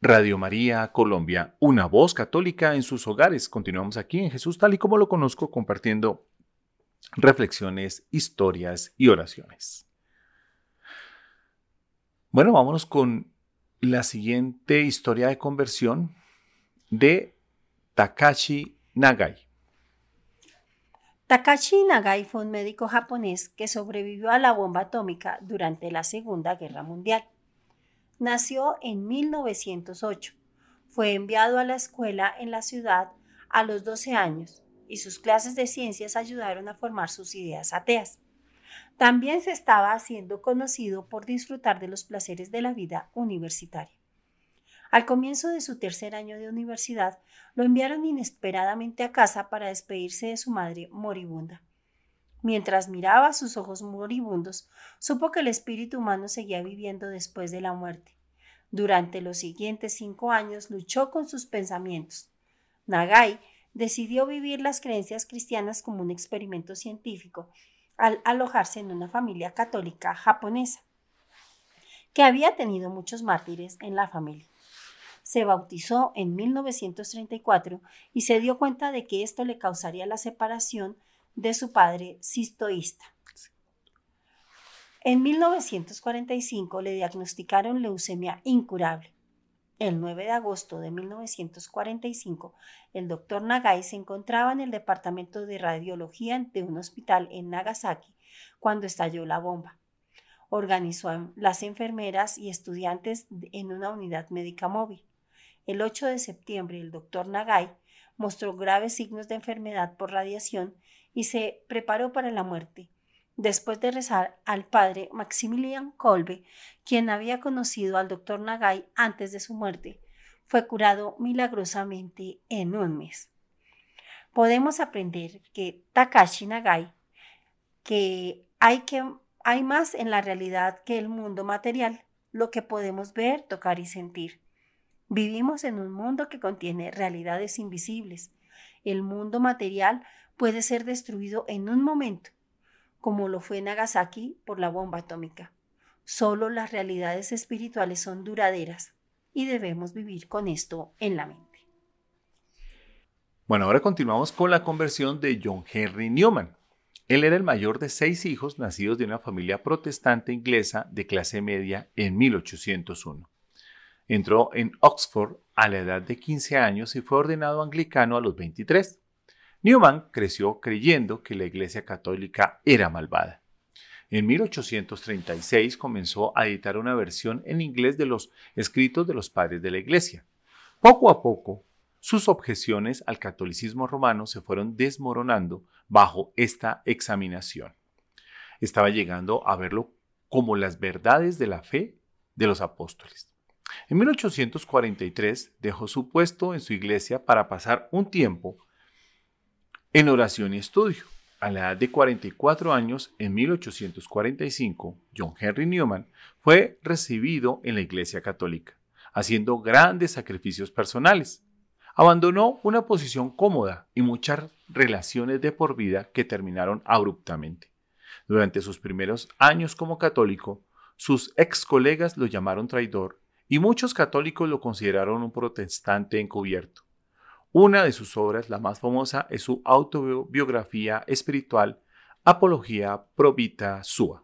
Radio María Colombia, una voz católica en sus hogares. Continuamos aquí en Jesús tal y como lo conozco, compartiendo reflexiones, historias y oraciones. Bueno, vámonos con la siguiente historia de conversión de Takashi Nagai. Takashi Nagai fue un médico japonés que sobrevivió a la bomba atómica durante la Segunda Guerra Mundial. Nació en 1908. Fue enviado a la escuela en la ciudad a los 12 años y sus clases de ciencias ayudaron a formar sus ideas ateas. También se estaba haciendo conocido por disfrutar de los placeres de la vida universitaria. Al comienzo de su tercer año de universidad, lo enviaron inesperadamente a casa para despedirse de su madre moribunda. Mientras miraba sus ojos moribundos, supo que el espíritu humano seguía viviendo después de la muerte. Durante los siguientes cinco años luchó con sus pensamientos. Nagai decidió vivir las creencias cristianas como un experimento científico al alojarse en una familia católica japonesa, que había tenido muchos mártires en la familia. Se bautizó en 1934 y se dio cuenta de que esto le causaría la separación de su padre cistoísta. En 1945 le diagnosticaron leucemia incurable. El 9 de agosto de 1945, el doctor Nagai se encontraba en el departamento de radiología de un hospital en Nagasaki cuando estalló la bomba. Organizó a las enfermeras y estudiantes en una unidad médica móvil. El 8 de septiembre, el doctor Nagai mostró graves signos de enfermedad por radiación y se preparó para la muerte. Después de rezar al padre Maximilian Kolbe, quien había conocido al doctor Nagai antes de su muerte, fue curado milagrosamente en un mes. Podemos aprender que Takashi Nagai, que hay, que hay más en la realidad que el mundo material, lo que podemos ver, tocar y sentir. Vivimos en un mundo que contiene realidades invisibles. El mundo material puede ser destruido en un momento, como lo fue Nagasaki por la bomba atómica. Solo las realidades espirituales son duraderas y debemos vivir con esto en la mente. Bueno, ahora continuamos con la conversión de John Henry Newman. Él era el mayor de seis hijos nacidos de una familia protestante inglesa de clase media en 1801. Entró en Oxford a la edad de 15 años y fue ordenado anglicano a los 23. Newman creció creyendo que la Iglesia Católica era malvada. En 1836 comenzó a editar una versión en inglés de los escritos de los padres de la Iglesia. Poco a poco, sus objeciones al catolicismo romano se fueron desmoronando bajo esta examinación. Estaba llegando a verlo como las verdades de la fe de los apóstoles. En 1843 dejó su puesto en su iglesia para pasar un tiempo en oración y estudio. A la edad de 44 años, en 1845, John Henry Newman fue recibido en la Iglesia Católica, haciendo grandes sacrificios personales. Abandonó una posición cómoda y muchas relaciones de por vida que terminaron abruptamente. Durante sus primeros años como católico, sus ex colegas lo llamaron traidor y muchos católicos lo consideraron un protestante encubierto. Una de sus obras, la más famosa, es su autobiografía espiritual Apología Provita Sua.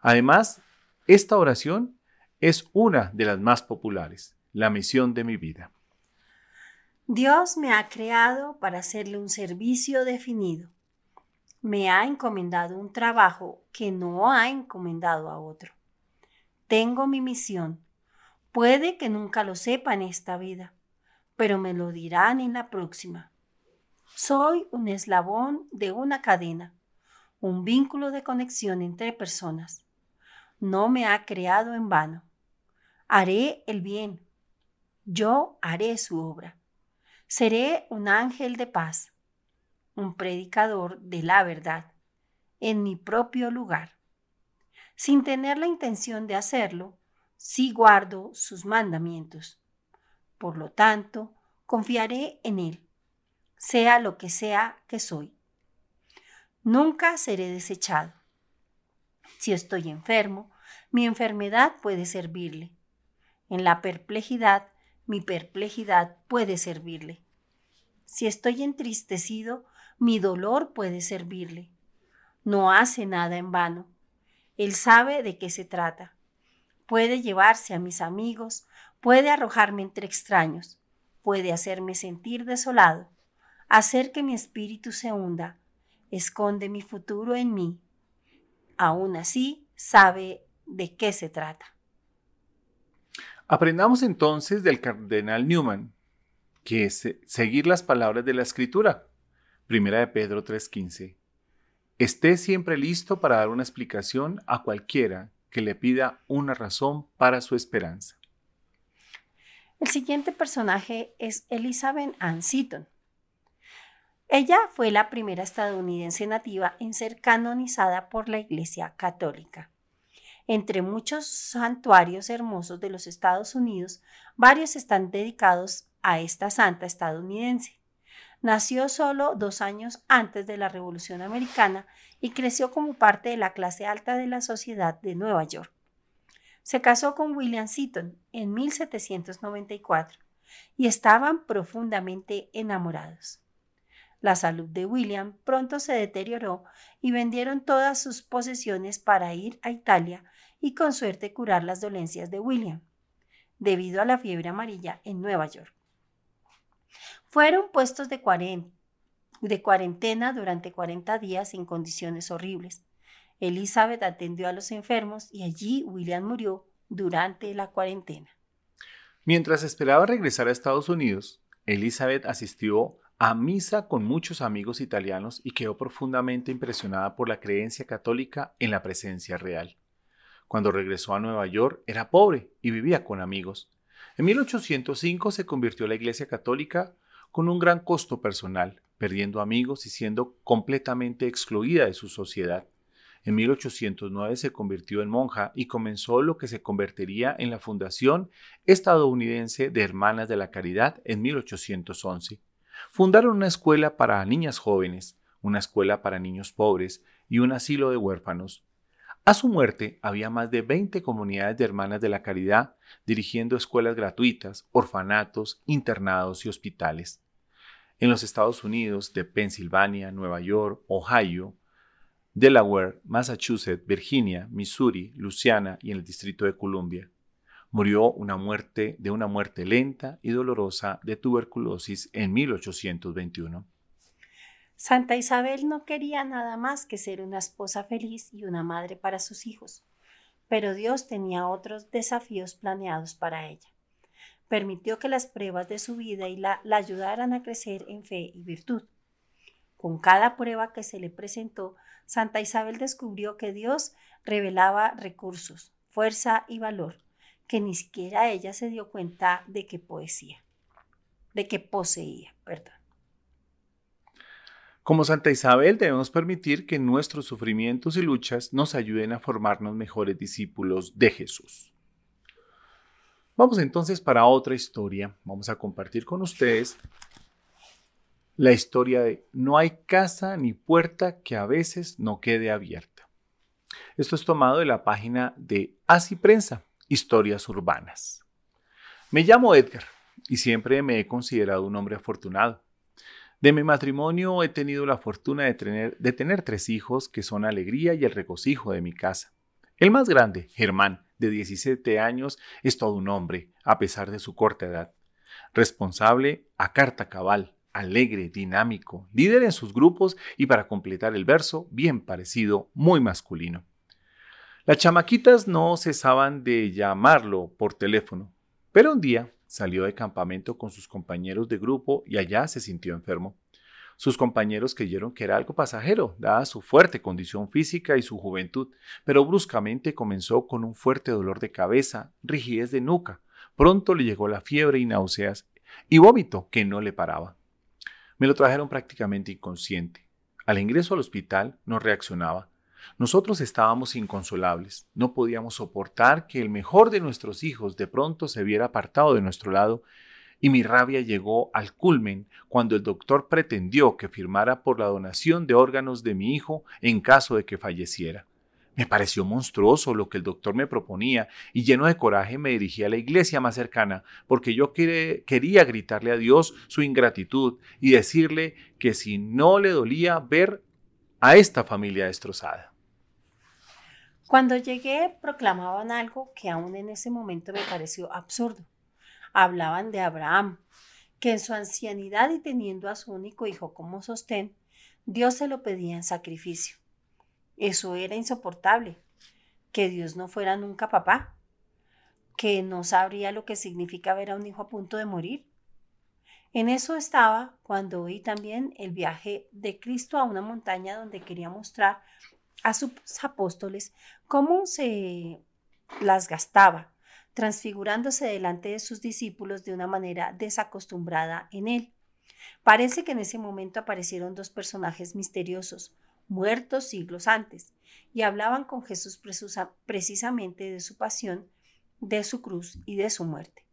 Además, esta oración es una de las más populares, la misión de mi vida. Dios me ha creado para hacerle un servicio definido. Me ha encomendado un trabajo que no ha encomendado a otro. Tengo mi misión. Puede que nunca lo sepa en esta vida pero me lo dirán en la próxima. Soy un eslabón de una cadena, un vínculo de conexión entre personas. No me ha creado en vano. Haré el bien. Yo haré su obra. Seré un ángel de paz, un predicador de la verdad, en mi propio lugar. Sin tener la intención de hacerlo, sí guardo sus mandamientos por lo tanto, confiaré en Él, sea lo que sea que soy. Nunca seré desechado. Si estoy enfermo, mi enfermedad puede servirle. En la perplejidad, mi perplejidad puede servirle. Si estoy entristecido, mi dolor puede servirle. No hace nada en vano. Él sabe de qué se trata. Puede llevarse a mis amigos, puede arrojarme entre extraños, puede hacerme sentir desolado, hacer que mi espíritu se hunda, esconde mi futuro en mí. Aún así, sabe de qué se trata. Aprendamos entonces del cardenal Newman que es seguir las palabras de la Escritura. Primera de Pedro 3:15. Esté siempre listo para dar una explicación a cualquiera que le pida una razón para su esperanza. El siguiente personaje es Elizabeth Ann Seton. Ella fue la primera estadounidense nativa en ser canonizada por la Iglesia Católica. Entre muchos santuarios hermosos de los Estados Unidos, varios están dedicados a esta santa estadounidense. Nació solo dos años antes de la Revolución Americana y creció como parte de la clase alta de la sociedad de Nueva York. Se casó con William Seaton en 1794 y estaban profundamente enamorados. La salud de William pronto se deterioró y vendieron todas sus posesiones para ir a Italia y con suerte curar las dolencias de William. debido a la fiebre amarilla en Nueva York. Fueron puestos de, cuaren- de cuarentena durante 40 días en condiciones horribles. Elizabeth atendió a los enfermos y allí William murió durante la cuarentena. Mientras esperaba regresar a Estados Unidos, Elizabeth asistió a misa con muchos amigos italianos y quedó profundamente impresionada por la creencia católica en la presencia real. Cuando regresó a Nueva York era pobre y vivía con amigos. En 1805 se convirtió a la Iglesia Católica con un gran costo personal, perdiendo amigos y siendo completamente excluida de su sociedad. En 1809 se convirtió en monja y comenzó lo que se convertiría en la Fundación Estadounidense de Hermanas de la Caridad en 1811. Fundaron una escuela para niñas jóvenes, una escuela para niños pobres y un asilo de huérfanos. A su muerte había más de 20 comunidades de hermanas de la caridad dirigiendo escuelas gratuitas, orfanatos, internados y hospitales. En los Estados Unidos de Pensilvania, Nueva York, Ohio, Delaware, Massachusetts, Virginia, Missouri, Luisiana y en el Distrito de Columbia. Murió una muerte de una muerte lenta y dolorosa de tuberculosis en 1821. Santa Isabel no quería nada más que ser una esposa feliz y una madre para sus hijos, pero Dios tenía otros desafíos planeados para ella. Permitió que las pruebas de su vida y la, la ayudaran a crecer en fe y virtud. Con cada prueba que se le presentó, Santa Isabel descubrió que Dios revelaba recursos, fuerza y valor, que ni siquiera ella se dio cuenta de que poesía, de que poseía, perdón. Como Santa Isabel debemos permitir que nuestros sufrimientos y luchas nos ayuden a formarnos mejores discípulos de Jesús. Vamos entonces para otra historia. Vamos a compartir con ustedes la historia de No hay casa ni puerta que a veces no quede abierta. Esto es tomado de la página de Así Prensa, Historias Urbanas. Me llamo Edgar y siempre me he considerado un hombre afortunado. De mi matrimonio he tenido la fortuna de tener, de tener tres hijos que son alegría y el regocijo de mi casa. El más grande, Germán, de 17 años, es todo un hombre, a pesar de su corta edad. Responsable a carta cabal, alegre, dinámico, líder en sus grupos y para completar el verso, bien parecido, muy masculino. Las chamaquitas no cesaban de llamarlo por teléfono, pero un día salió de campamento con sus compañeros de grupo y allá se sintió enfermo. Sus compañeros creyeron que era algo pasajero, dada su fuerte condición física y su juventud, pero bruscamente comenzó con un fuerte dolor de cabeza, rigidez de nuca. Pronto le llegó la fiebre y náuseas y vómito que no le paraba. Me lo trajeron prácticamente inconsciente. Al ingreso al hospital no reaccionaba. Nosotros estábamos inconsolables. No podíamos soportar que el mejor de nuestros hijos de pronto se viera apartado de nuestro lado y mi rabia llegó al culmen cuando el doctor pretendió que firmara por la donación de órganos de mi hijo en caso de que falleciera. Me pareció monstruoso lo que el doctor me proponía y lleno de coraje me dirigí a la iglesia más cercana porque yo quería gritarle a Dios su ingratitud y decirle que si no le dolía ver a esta familia destrozada. Cuando llegué proclamaban algo que aún en ese momento me pareció absurdo. Hablaban de Abraham, que en su ancianidad y teniendo a su único hijo como sostén, Dios se lo pedía en sacrificio. Eso era insoportable, que Dios no fuera nunca papá, que no sabría lo que significa ver a un hijo a punto de morir. En eso estaba cuando oí también el viaje de Cristo a una montaña donde quería mostrar a sus apóstoles cómo se las gastaba, transfigurándose delante de sus discípulos de una manera desacostumbrada en él. Parece que en ese momento aparecieron dos personajes misteriosos, muertos siglos antes, y hablaban con Jesús precisamente de su pasión, de su cruz y de su muerte.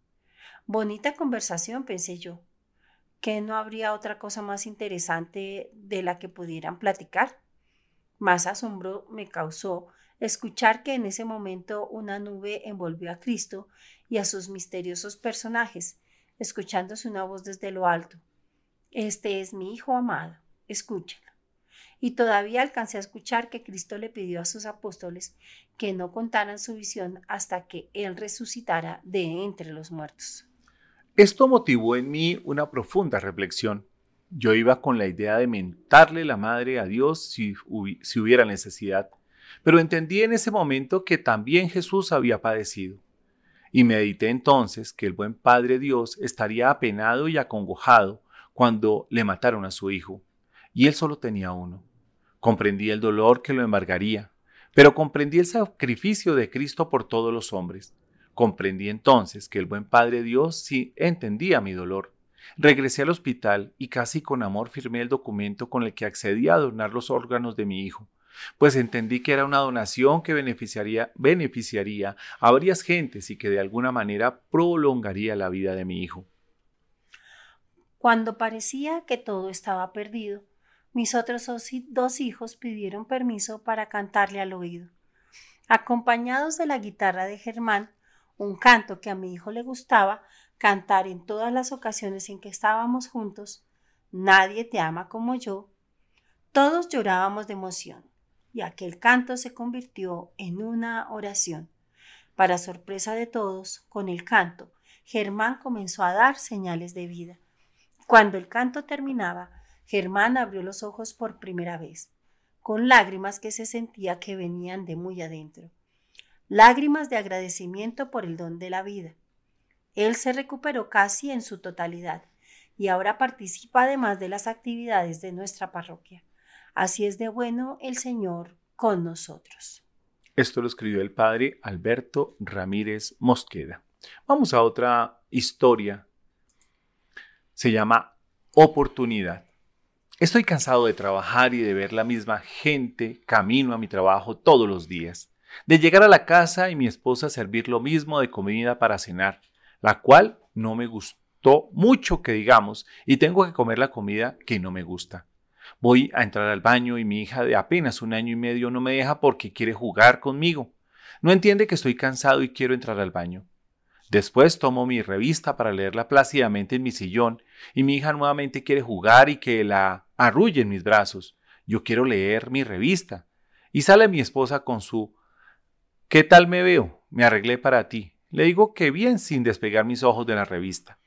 Bonita conversación, pensé yo, que no habría otra cosa más interesante de la que pudieran platicar. Más asombro me causó escuchar que en ese momento una nube envolvió a Cristo y a sus misteriosos personajes, escuchándose una voz desde lo alto. Este es mi Hijo amado, escúchalo. Y todavía alcancé a escuchar que Cristo le pidió a sus apóstoles que no contaran su visión hasta que Él resucitara de entre los muertos. Esto motivó en mí una profunda reflexión. Yo iba con la idea de mentarle la madre a Dios si, hubi- si hubiera necesidad, pero entendí en ese momento que también Jesús había padecido. Y medité entonces que el buen Padre Dios estaría apenado y acongojado cuando le mataron a su hijo, y él solo tenía uno. Comprendí el dolor que lo embargaría, pero comprendí el sacrificio de Cristo por todos los hombres. Comprendí entonces que el buen Padre Dios sí entendía mi dolor. Regresé al hospital y casi con amor firmé el documento con el que accedía a donar los órganos de mi hijo, pues entendí que era una donación que beneficiaría, beneficiaría a varias gentes y que de alguna manera prolongaría la vida de mi hijo. Cuando parecía que todo estaba perdido, mis otros dos hi- dos hijos pidieron permiso para cantarle al oído. Acompañados de la guitarra de Germán, un canto que a mi hijo le gustaba cantar en todas las ocasiones en que estábamos juntos, Nadie te ama como yo, todos llorábamos de emoción y aquel canto se convirtió en una oración. Para sorpresa de todos, con el canto, Germán comenzó a dar señales de vida. Cuando el canto terminaba, Germán abrió los ojos por primera vez, con lágrimas que se sentía que venían de muy adentro. Lágrimas de agradecimiento por el don de la vida. Él se recuperó casi en su totalidad y ahora participa además de las actividades de nuestra parroquia. Así es de bueno el Señor con nosotros. Esto lo escribió el padre Alberto Ramírez Mosqueda. Vamos a otra historia. Se llama Oportunidad. Estoy cansado de trabajar y de ver la misma gente camino a mi trabajo todos los días. De llegar a la casa y mi esposa servir lo mismo de comida para cenar, la cual no me gustó mucho que digamos y tengo que comer la comida que no me gusta. Voy a entrar al baño y mi hija de apenas un año y medio no me deja porque quiere jugar conmigo. No entiende que estoy cansado y quiero entrar al baño. Después tomo mi revista para leerla plácidamente en mi sillón y mi hija nuevamente quiere jugar y que la arrulle en mis brazos. Yo quiero leer mi revista. Y sale mi esposa con su ¿Qué tal me veo? Me arreglé para ti. Le digo que bien sin despegar mis ojos de la revista.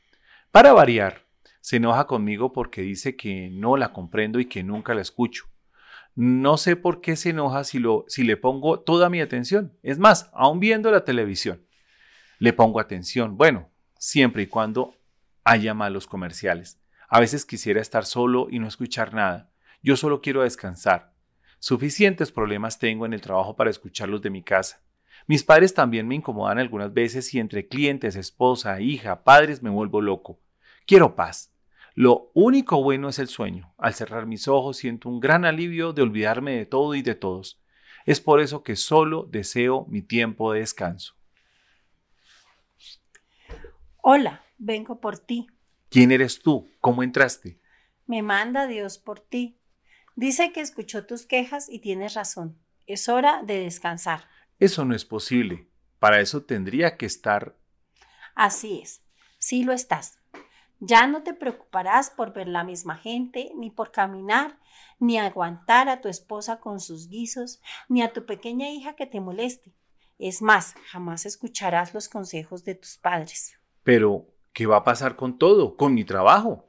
Para variar, se enoja conmigo porque dice que no la comprendo y que nunca la escucho. No sé por qué se enoja si, si le pongo toda mi atención. Es más, aún viendo la televisión, le pongo atención. Bueno, siempre y cuando haya malos comerciales. A veces quisiera estar solo y no escuchar nada. Yo solo quiero descansar. Suficientes problemas tengo en el trabajo para escucharlos de mi casa. Mis padres también me incomodan algunas veces y entre clientes, esposa, hija, padres me vuelvo loco. Quiero paz. Lo único bueno es el sueño. Al cerrar mis ojos siento un gran alivio de olvidarme de todo y de todos. Es por eso que solo deseo mi tiempo de descanso. Hola, vengo por ti. ¿Quién eres tú? ¿Cómo entraste? Me manda Dios por ti. Dice que escuchó tus quejas y tienes razón. Es hora de descansar. Eso no es posible. Para eso tendría que estar... Así es. Sí lo estás. Ya no te preocuparás por ver la misma gente, ni por caminar, ni aguantar a tu esposa con sus guisos, ni a tu pequeña hija que te moleste. Es más, jamás escucharás los consejos de tus padres. Pero, ¿qué va a pasar con todo? ¿Con mi trabajo?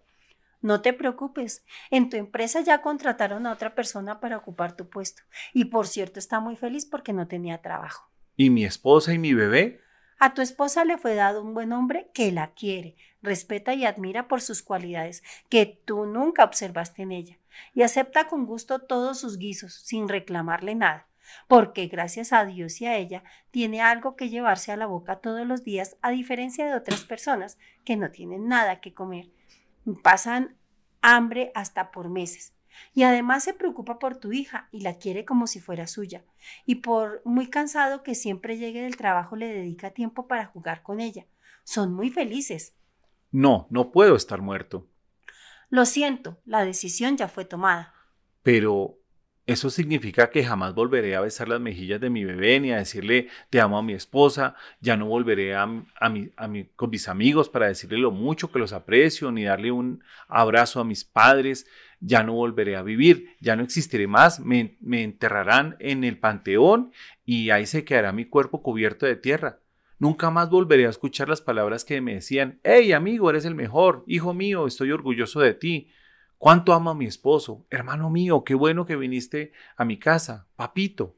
No te preocupes, en tu empresa ya contrataron a otra persona para ocupar tu puesto. Y por cierto, está muy feliz porque no tenía trabajo. ¿Y mi esposa y mi bebé? A tu esposa le fue dado un buen hombre que la quiere, respeta y admira por sus cualidades que tú nunca observaste en ella, y acepta con gusto todos sus guisos, sin reclamarle nada, porque gracias a Dios y a ella tiene algo que llevarse a la boca todos los días, a diferencia de otras personas que no tienen nada que comer, pasan hambre hasta por meses. Y además se preocupa por tu hija y la quiere como si fuera suya. Y por muy cansado que siempre llegue del trabajo le dedica tiempo para jugar con ella. Son muy felices. No, no puedo estar muerto. Lo siento, la decisión ya fue tomada. Pero eso significa que jamás volveré a besar las mejillas de mi bebé ni a decirle te amo a mi esposa, ya no volveré a, a, a mi, con mis amigos para decirle lo mucho que los aprecio, ni darle un abrazo a mis padres. ya no volveré a vivir, ya no existiré más, me, me enterrarán en el panteón y ahí se quedará mi cuerpo cubierto de tierra. Nunca más volveré a escuchar las palabras que me decían, hey amigo, eres el mejor, hijo mío, estoy orgulloso de ti. ¿Cuánto amo a mi esposo? Hermano mío, qué bueno que viniste a mi casa. Papito.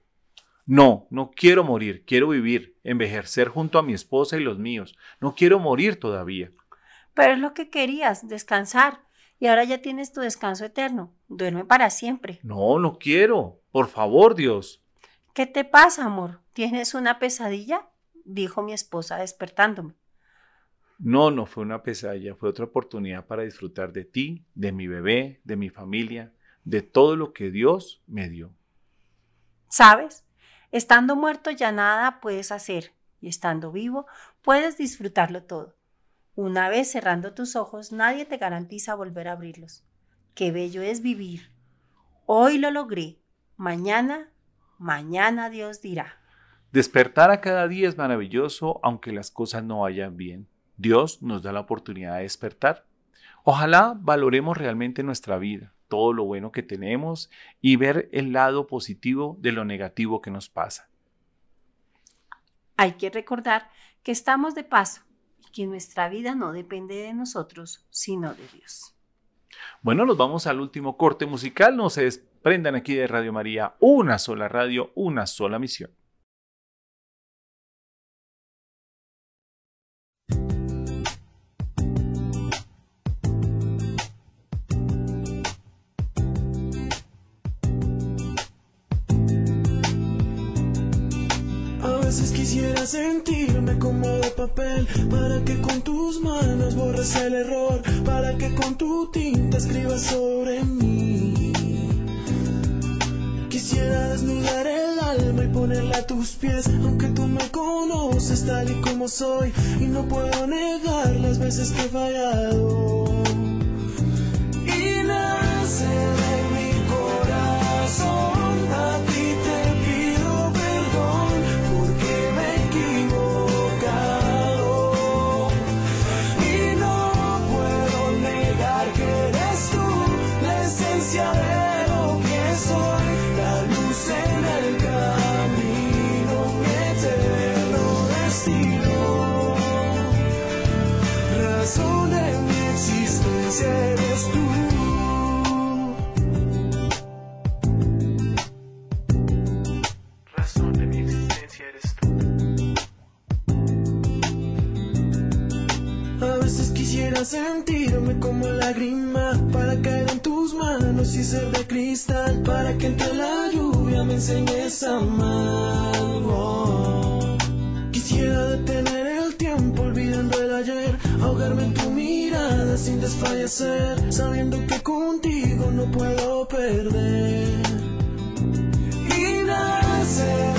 No, no quiero morir, quiero vivir, envejecer junto a mi esposa y los míos. No quiero morir todavía. Pero es lo que querías, descansar. Y ahora ya tienes tu descanso eterno. Duerme para siempre. No, no quiero. Por favor, Dios. ¿Qué te pasa, amor? ¿Tienes una pesadilla? dijo mi esposa despertándome. No, no fue una pesadilla, fue otra oportunidad para disfrutar de ti, de mi bebé, de mi familia, de todo lo que Dios me dio. ¿Sabes? Estando muerto ya nada puedes hacer y estando vivo puedes disfrutarlo todo. Una vez cerrando tus ojos, nadie te garantiza volver a abrirlos. Qué bello es vivir. Hoy lo logré. Mañana, mañana Dios dirá. Despertar a cada día es maravilloso aunque las cosas no vayan bien. Dios nos da la oportunidad de despertar. Ojalá valoremos realmente nuestra vida, todo lo bueno que tenemos y ver el lado positivo de lo negativo que nos pasa. Hay que recordar que estamos de paso y que nuestra vida no depende de nosotros, sino de Dios. Bueno, nos vamos al último corte musical. No se desprendan aquí de Radio María, una sola radio, una sola misión. Sentirme como de papel Para que con tus manos borres el error Para que con tu tinta escribas sobre mí. Quisiera desnudar el alma y ponerla a tus pies Aunque tú me conoces tal y como soy Y no puedo negar las veces que he fallado. Y nace quisiera sentirme como lágrima para caer en tus manos y ser de cristal para que entre la lluvia me enseñes a amar. Oh. Quisiera detener el tiempo olvidando el ayer, ahogarme en tu mirada sin desfallecer, sabiendo que contigo no puedo perder. Y nace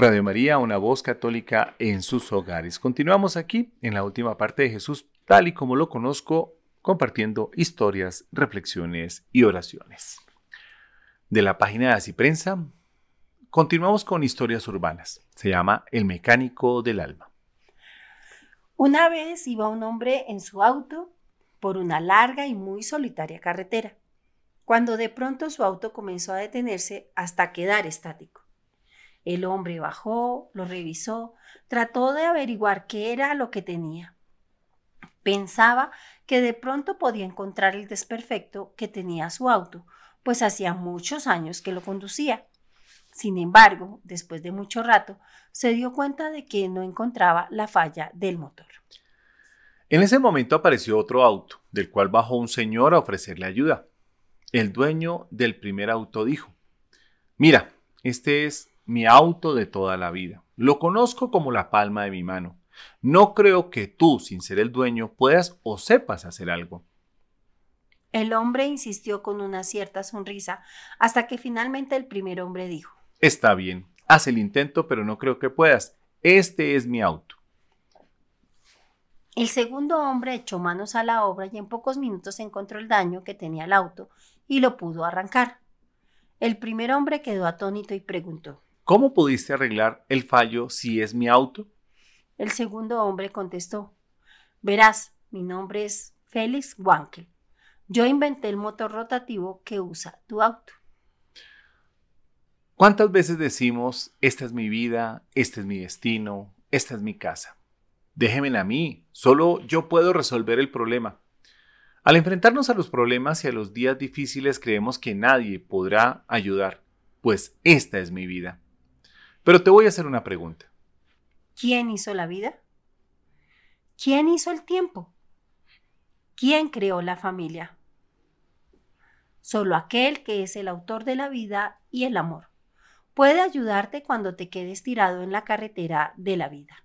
Radio María, una voz católica en sus hogares. Continuamos aquí en la última parte de Jesús, tal y como lo conozco, compartiendo historias, reflexiones y oraciones. De la página de Así Prensa, continuamos con historias urbanas. Se llama El mecánico del alma. Una vez iba un hombre en su auto por una larga y muy solitaria carretera, cuando de pronto su auto comenzó a detenerse hasta quedar estático. El hombre bajó, lo revisó, trató de averiguar qué era lo que tenía. Pensaba que de pronto podía encontrar el desperfecto que tenía su auto, pues hacía muchos años que lo conducía. Sin embargo, después de mucho rato, se dio cuenta de que no encontraba la falla del motor. En ese momento apareció otro auto, del cual bajó un señor a ofrecerle ayuda. El dueño del primer auto dijo, Mira, este es mi auto de toda la vida. Lo conozco como la palma de mi mano. No creo que tú, sin ser el dueño, puedas o sepas hacer algo. El hombre insistió con una cierta sonrisa hasta que finalmente el primer hombre dijo, Está bien, haz el intento, pero no creo que puedas. Este es mi auto. El segundo hombre echó manos a la obra y en pocos minutos encontró el daño que tenía el auto y lo pudo arrancar. El primer hombre quedó atónito y preguntó. ¿Cómo pudiste arreglar el fallo si es mi auto? El segundo hombre contestó. Verás, mi nombre es Félix Wankel. Yo inventé el motor rotativo que usa tu auto. ¿Cuántas veces decimos, esta es mi vida, este es mi destino, esta es mi casa? Déjenme a mí, solo yo puedo resolver el problema. Al enfrentarnos a los problemas y a los días difíciles creemos que nadie podrá ayudar, pues esta es mi vida. Pero te voy a hacer una pregunta. ¿Quién hizo la vida? ¿Quién hizo el tiempo? ¿Quién creó la familia? Solo aquel que es el autor de la vida y el amor puede ayudarte cuando te quedes tirado en la carretera de la vida.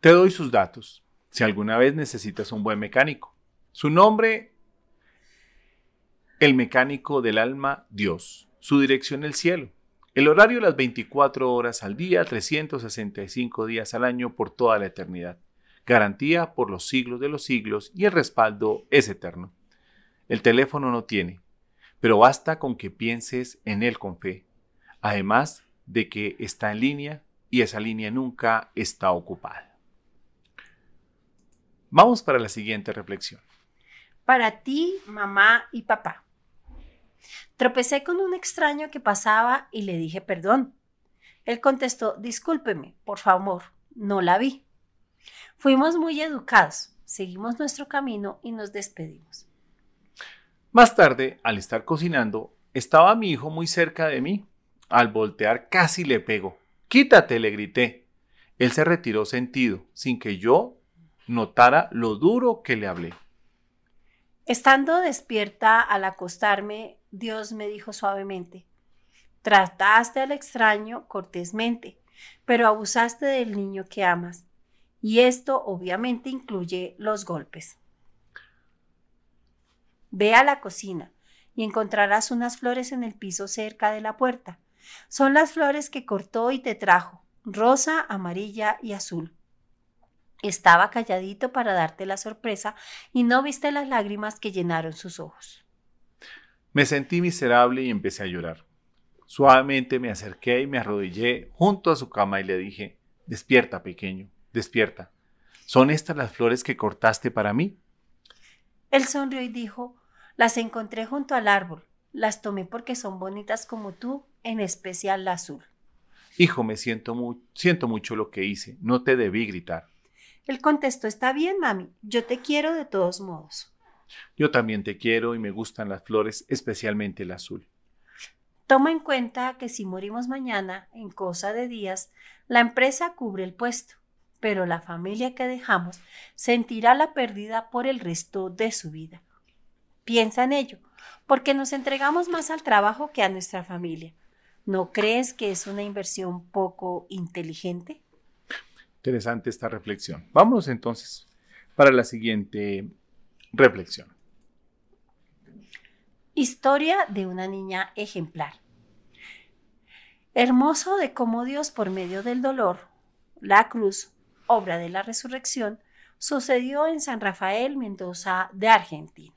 Te doy sus datos, si alguna vez necesitas un buen mecánico. Su nombre, el mecánico del alma, Dios. Su dirección, el cielo. El horario, las 24 horas al día, 365 días al año por toda la eternidad. Garantía por los siglos de los siglos y el respaldo es eterno. El teléfono no tiene, pero basta con que pienses en él con fe. Además de que está en línea y esa línea nunca está ocupada. Vamos para la siguiente reflexión. Para ti, mamá y papá. Tropecé con un extraño que pasaba y le dije perdón. Él contestó, discúlpeme, por favor, no la vi. Fuimos muy educados, seguimos nuestro camino y nos despedimos. Más tarde, al estar cocinando, estaba mi hijo muy cerca de mí. Al voltear casi le pego. Quítate, le grité. Él se retiró sentido, sin que yo notara lo duro que le hablé. Estando despierta al acostarme, Dios me dijo suavemente, trataste al extraño cortésmente, pero abusaste del niño que amas. Y esto obviamente incluye los golpes. Ve a la cocina y encontrarás unas flores en el piso cerca de la puerta. Son las flores que cortó y te trajo, rosa, amarilla y azul. Estaba calladito para darte la sorpresa y no viste las lágrimas que llenaron sus ojos. Me sentí miserable y empecé a llorar. Suavemente me acerqué y me arrodillé junto a su cama y le dije, despierta, pequeño, despierta. ¿Son estas las flores que cortaste para mí? Él sonrió y dijo, las encontré junto al árbol, las tomé porque son bonitas como tú, en especial la azul. Hijo, me siento, mu siento mucho lo que hice, no te debí gritar. Él contestó, está bien, mami, yo te quiero de todos modos. Yo también te quiero y me gustan las flores, especialmente el azul. Toma en cuenta que si morimos mañana, en cosa de días, la empresa cubre el puesto, pero la familia que dejamos sentirá la pérdida por el resto de su vida. Piensa en ello, porque nos entregamos más al trabajo que a nuestra familia. ¿No crees que es una inversión poco inteligente? Interesante esta reflexión. Vámonos entonces para la siguiente reflexión. Historia de una niña ejemplar. Hermoso de cómo Dios, por medio del dolor, la cruz, obra de la resurrección, sucedió en San Rafael Mendoza de Argentina.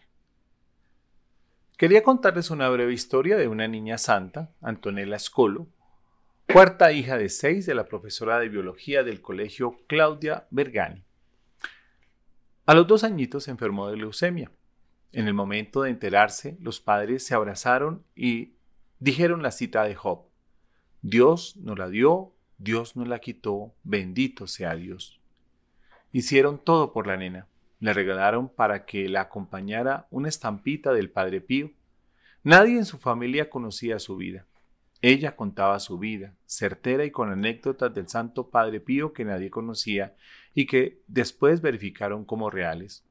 Quería contarles una breve historia de una niña santa, Antonella Scolo, cuarta hija de seis de la profesora de biología del colegio Claudia Bergani. A los dos añitos se enfermó de leucemia. En el momento de enterarse, los padres se abrazaron y dijeron la cita de Job. Dios nos la dio, Dios nos la quitó, bendito sea Dios. Hicieron todo por la nena. Le regalaron para que la acompañara una estampita del Padre Pío. Nadie en su familia conocía su vida. Ella contaba su vida, certera y con anécdotas del Santo Padre Pío que nadie conocía y que después verificaron como reales.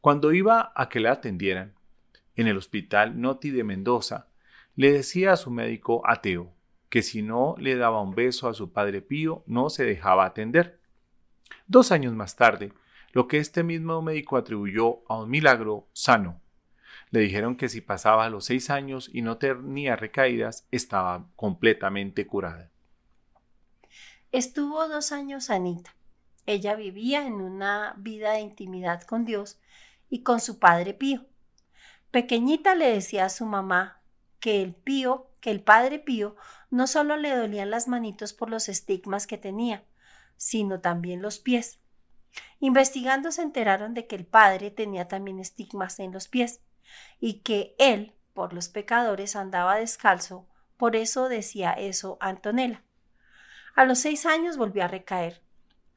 Cuando iba a que la atendieran, en el hospital Noti de Mendoza, le decía a su médico ateo que si no le daba un beso a su Padre Pío no se dejaba atender. Dos años más tarde, lo que este mismo médico atribuyó a un milagro sano. Le dijeron que si pasaba los seis años y no tenía recaídas, estaba completamente curada. Estuvo dos años sanita. Ella vivía en una vida de intimidad con Dios y con su padre Pío. Pequeñita le decía a su mamá que el Pío, que el padre Pío, no solo le dolían las manitos por los estigmas que tenía, sino también los pies. Investigando se enteraron de que el padre tenía también estigmas en los pies y que él, por los pecadores, andaba descalzo, por eso decía eso Antonella. A los seis años volvió a recaer.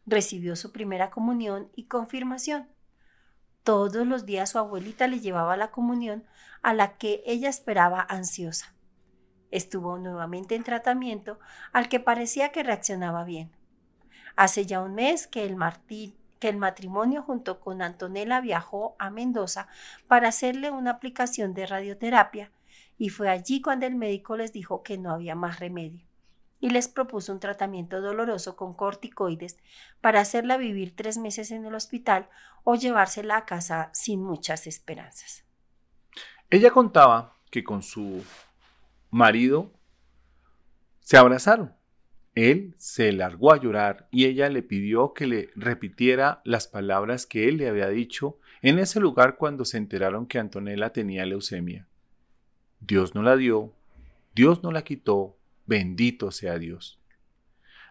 Recibió su primera comunión y confirmación. Todos los días su abuelita le llevaba la comunión a la que ella esperaba ansiosa. Estuvo nuevamente en tratamiento al que parecía que reaccionaba bien. Hace ya un mes que el, martí- que el matrimonio junto con Antonella viajó a Mendoza para hacerle una aplicación de radioterapia y fue allí cuando el médico les dijo que no había más remedio y les propuso un tratamiento doloroso con corticoides para hacerla vivir tres meses en el hospital o llevársela a casa sin muchas esperanzas. Ella contaba que con su marido se abrazaron. Él se largó a llorar y ella le pidió que le repitiera las palabras que él le había dicho en ese lugar cuando se enteraron que Antonella tenía leucemia. Dios no la dio, Dios no la quitó, bendito sea Dios.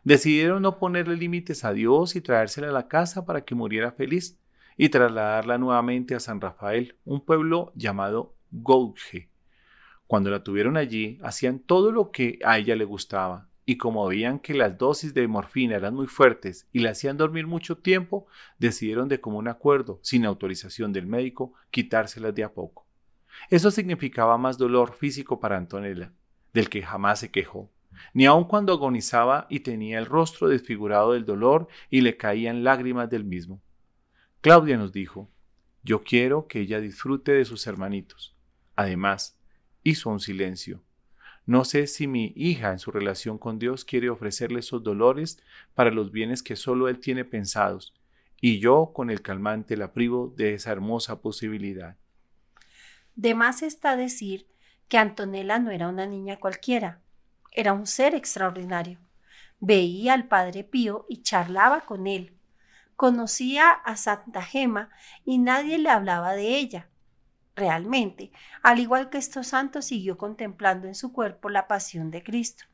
Decidieron no ponerle límites a Dios y traérsela a la casa para que muriera feliz y trasladarla nuevamente a San Rafael, un pueblo llamado Gouge. Cuando la tuvieron allí, hacían todo lo que a ella le gustaba, y como veían que las dosis de morfina eran muy fuertes y la hacían dormir mucho tiempo, decidieron de común acuerdo, sin autorización del médico, quitárselas de a poco. Eso significaba más dolor físico para Antonella, del que jamás se quejó, ni aun cuando agonizaba y tenía el rostro desfigurado del dolor y le caían lágrimas del mismo. Claudia nos dijo, yo quiero que ella disfrute de sus hermanitos. Además, hizo un silencio. No sé si mi hija en su relación con Dios quiere ofrecerle esos dolores para los bienes que solo Él tiene pensados, y yo con el calmante la privo de esa hermosa posibilidad. De más está decir que Antonella no era una niña cualquiera, era un ser extraordinario. Veía al Padre Pío y charlaba con él. Conocía a Santa Gema y nadie le hablaba de ella. Realmente, al igual que estos santos, siguió contemplando en su cuerpo la pasión de Cristo.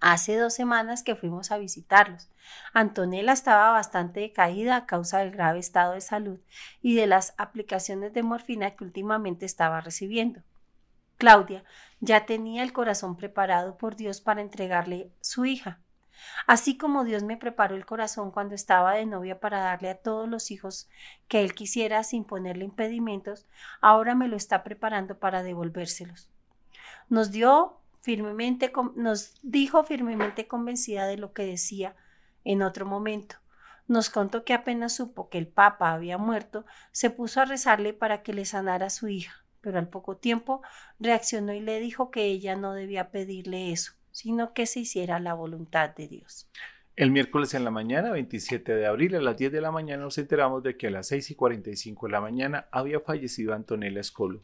Hace dos semanas que fuimos a visitarlos. Antonella estaba bastante decaída a causa del grave estado de salud y de las aplicaciones de morfina que últimamente estaba recibiendo. Claudia ya tenía el corazón preparado por Dios para entregarle su hija. Así como Dios me preparó el corazón cuando estaba de novia para darle a todos los hijos que él quisiera sin ponerle impedimentos, ahora me lo está preparando para devolvérselos. Nos dio firmemente, nos dijo firmemente convencida de lo que decía en otro momento. Nos contó que apenas supo que el Papa había muerto, se puso a rezarle para que le sanara su hija, pero al poco tiempo reaccionó y le dijo que ella no debía pedirle eso, sino que se hiciera la voluntad de Dios. El miércoles en la mañana, 27 de abril, a las 10 de la mañana, nos enteramos de que a las 6 y 45 de la mañana había fallecido Antonella Escolo,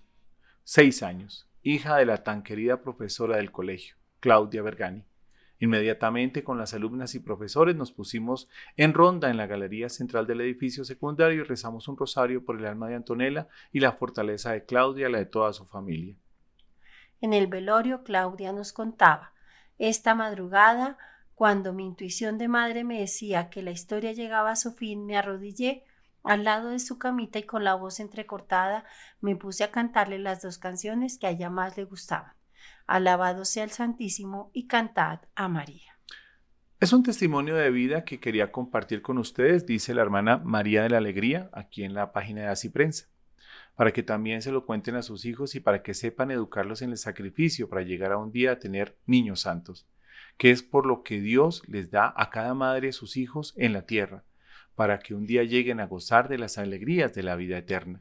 seis años, hija de la tan querida profesora del colegio. Claudia Bergani. Inmediatamente con las alumnas y profesores nos pusimos en ronda en la galería central del edificio secundario y rezamos un rosario por el alma de Antonella y la fortaleza de Claudia, la de toda su familia. En el velorio, Claudia nos contaba, esta madrugada, cuando mi intuición de madre me decía que la historia llegaba a su fin, me arrodillé al lado de su camita y con la voz entrecortada me puse a cantarle las dos canciones que a ella más le gustaban. Alabado sea el Santísimo y cantad a María. Es un testimonio de vida que quería compartir con ustedes, dice la hermana María de la Alegría, aquí en la página de Así Prensa, para que también se lo cuenten a sus hijos y para que sepan educarlos en el sacrificio para llegar a un día a tener niños santos, que es por lo que Dios les da a cada madre sus hijos en la tierra, para que un día lleguen a gozar de las alegrías de la vida eterna.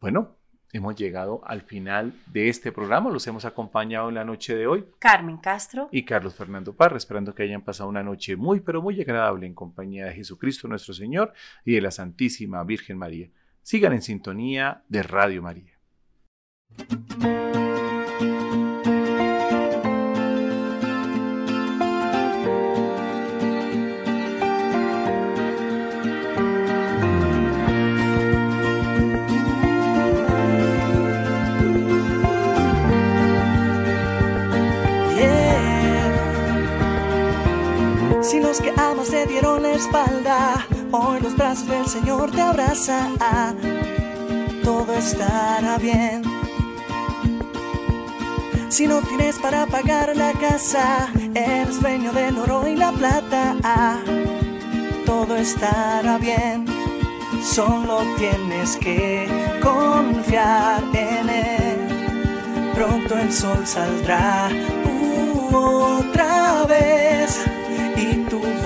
Bueno, hemos llegado al final de este programa. Los hemos acompañado en la noche de hoy. Carmen Castro. Y Carlos Fernando Parra, esperando que hayan pasado una noche muy, pero muy agradable en compañía de Jesucristo nuestro Señor y de la Santísima Virgen María. Sigan en sintonía de Radio María. Si los que amas te dieron la espalda, hoy los brazos del Señor te abrazan. Todo estará bien. Si no tienes para pagar la casa, eres dueño del oro y la plata. Todo estará bien. Solo tienes que confiar en él. Pronto el sol saldrá otra vez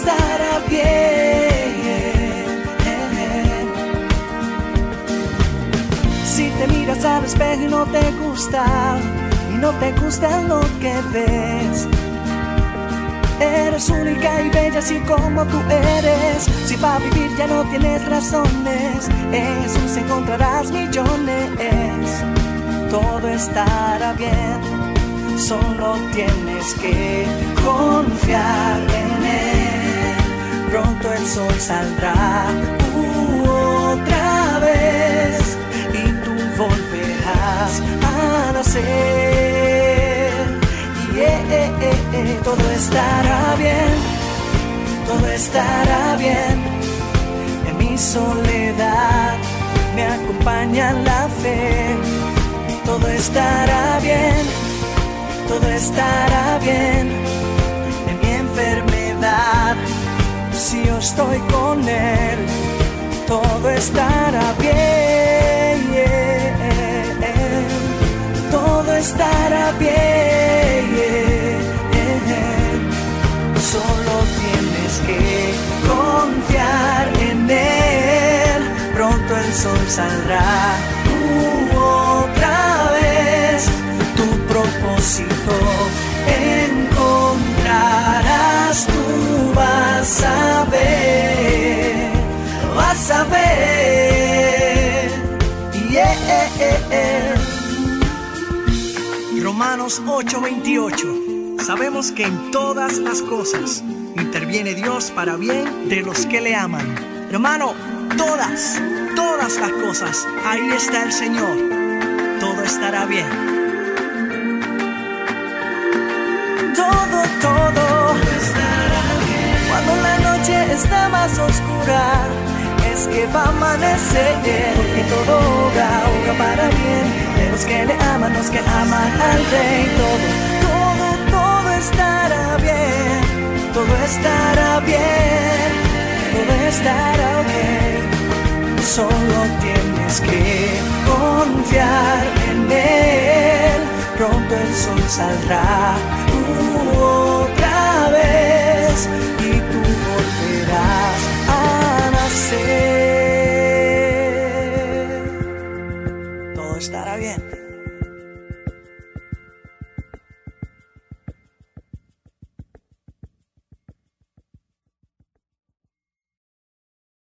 Estará bien. Si te miras al espejo y no te gusta, y no te gusta lo que ves. Eres única y bella así como tú eres. Si para vivir ya no tienes razones, en Jesús encontrarás millones. Todo estará bien, solo tienes que confiar en Él. Pronto el sol saldrá uh, otra vez y tú volverás a nacer. Yeah, eh, eh, eh, todo estará bien, todo estará bien. En mi soledad me acompaña la fe. Todo estará bien, todo estará bien. Estoy con él, todo estará bien. Todo estará bien. Solo tienes que confiar en él. Pronto el sol saldrá uh, otra vez. Tu propósito encontrarás. Tú vas a ver, vas a ver. Yeah. Romanos 8:28. Sabemos que en todas las cosas interviene Dios para bien de los que le aman. Hermano, todas, todas las cosas, ahí está el Señor. Todo estará bien. Todo, todo está más oscura, es que va a amanecer. Porque todo obra, obra para bien. De los que le aman, los que aman al Rey. Todo, todo, todo estará bien. Todo estará bien. Todo estará ok. Solo tienes que confiar en Él. el sol saldrá otra vez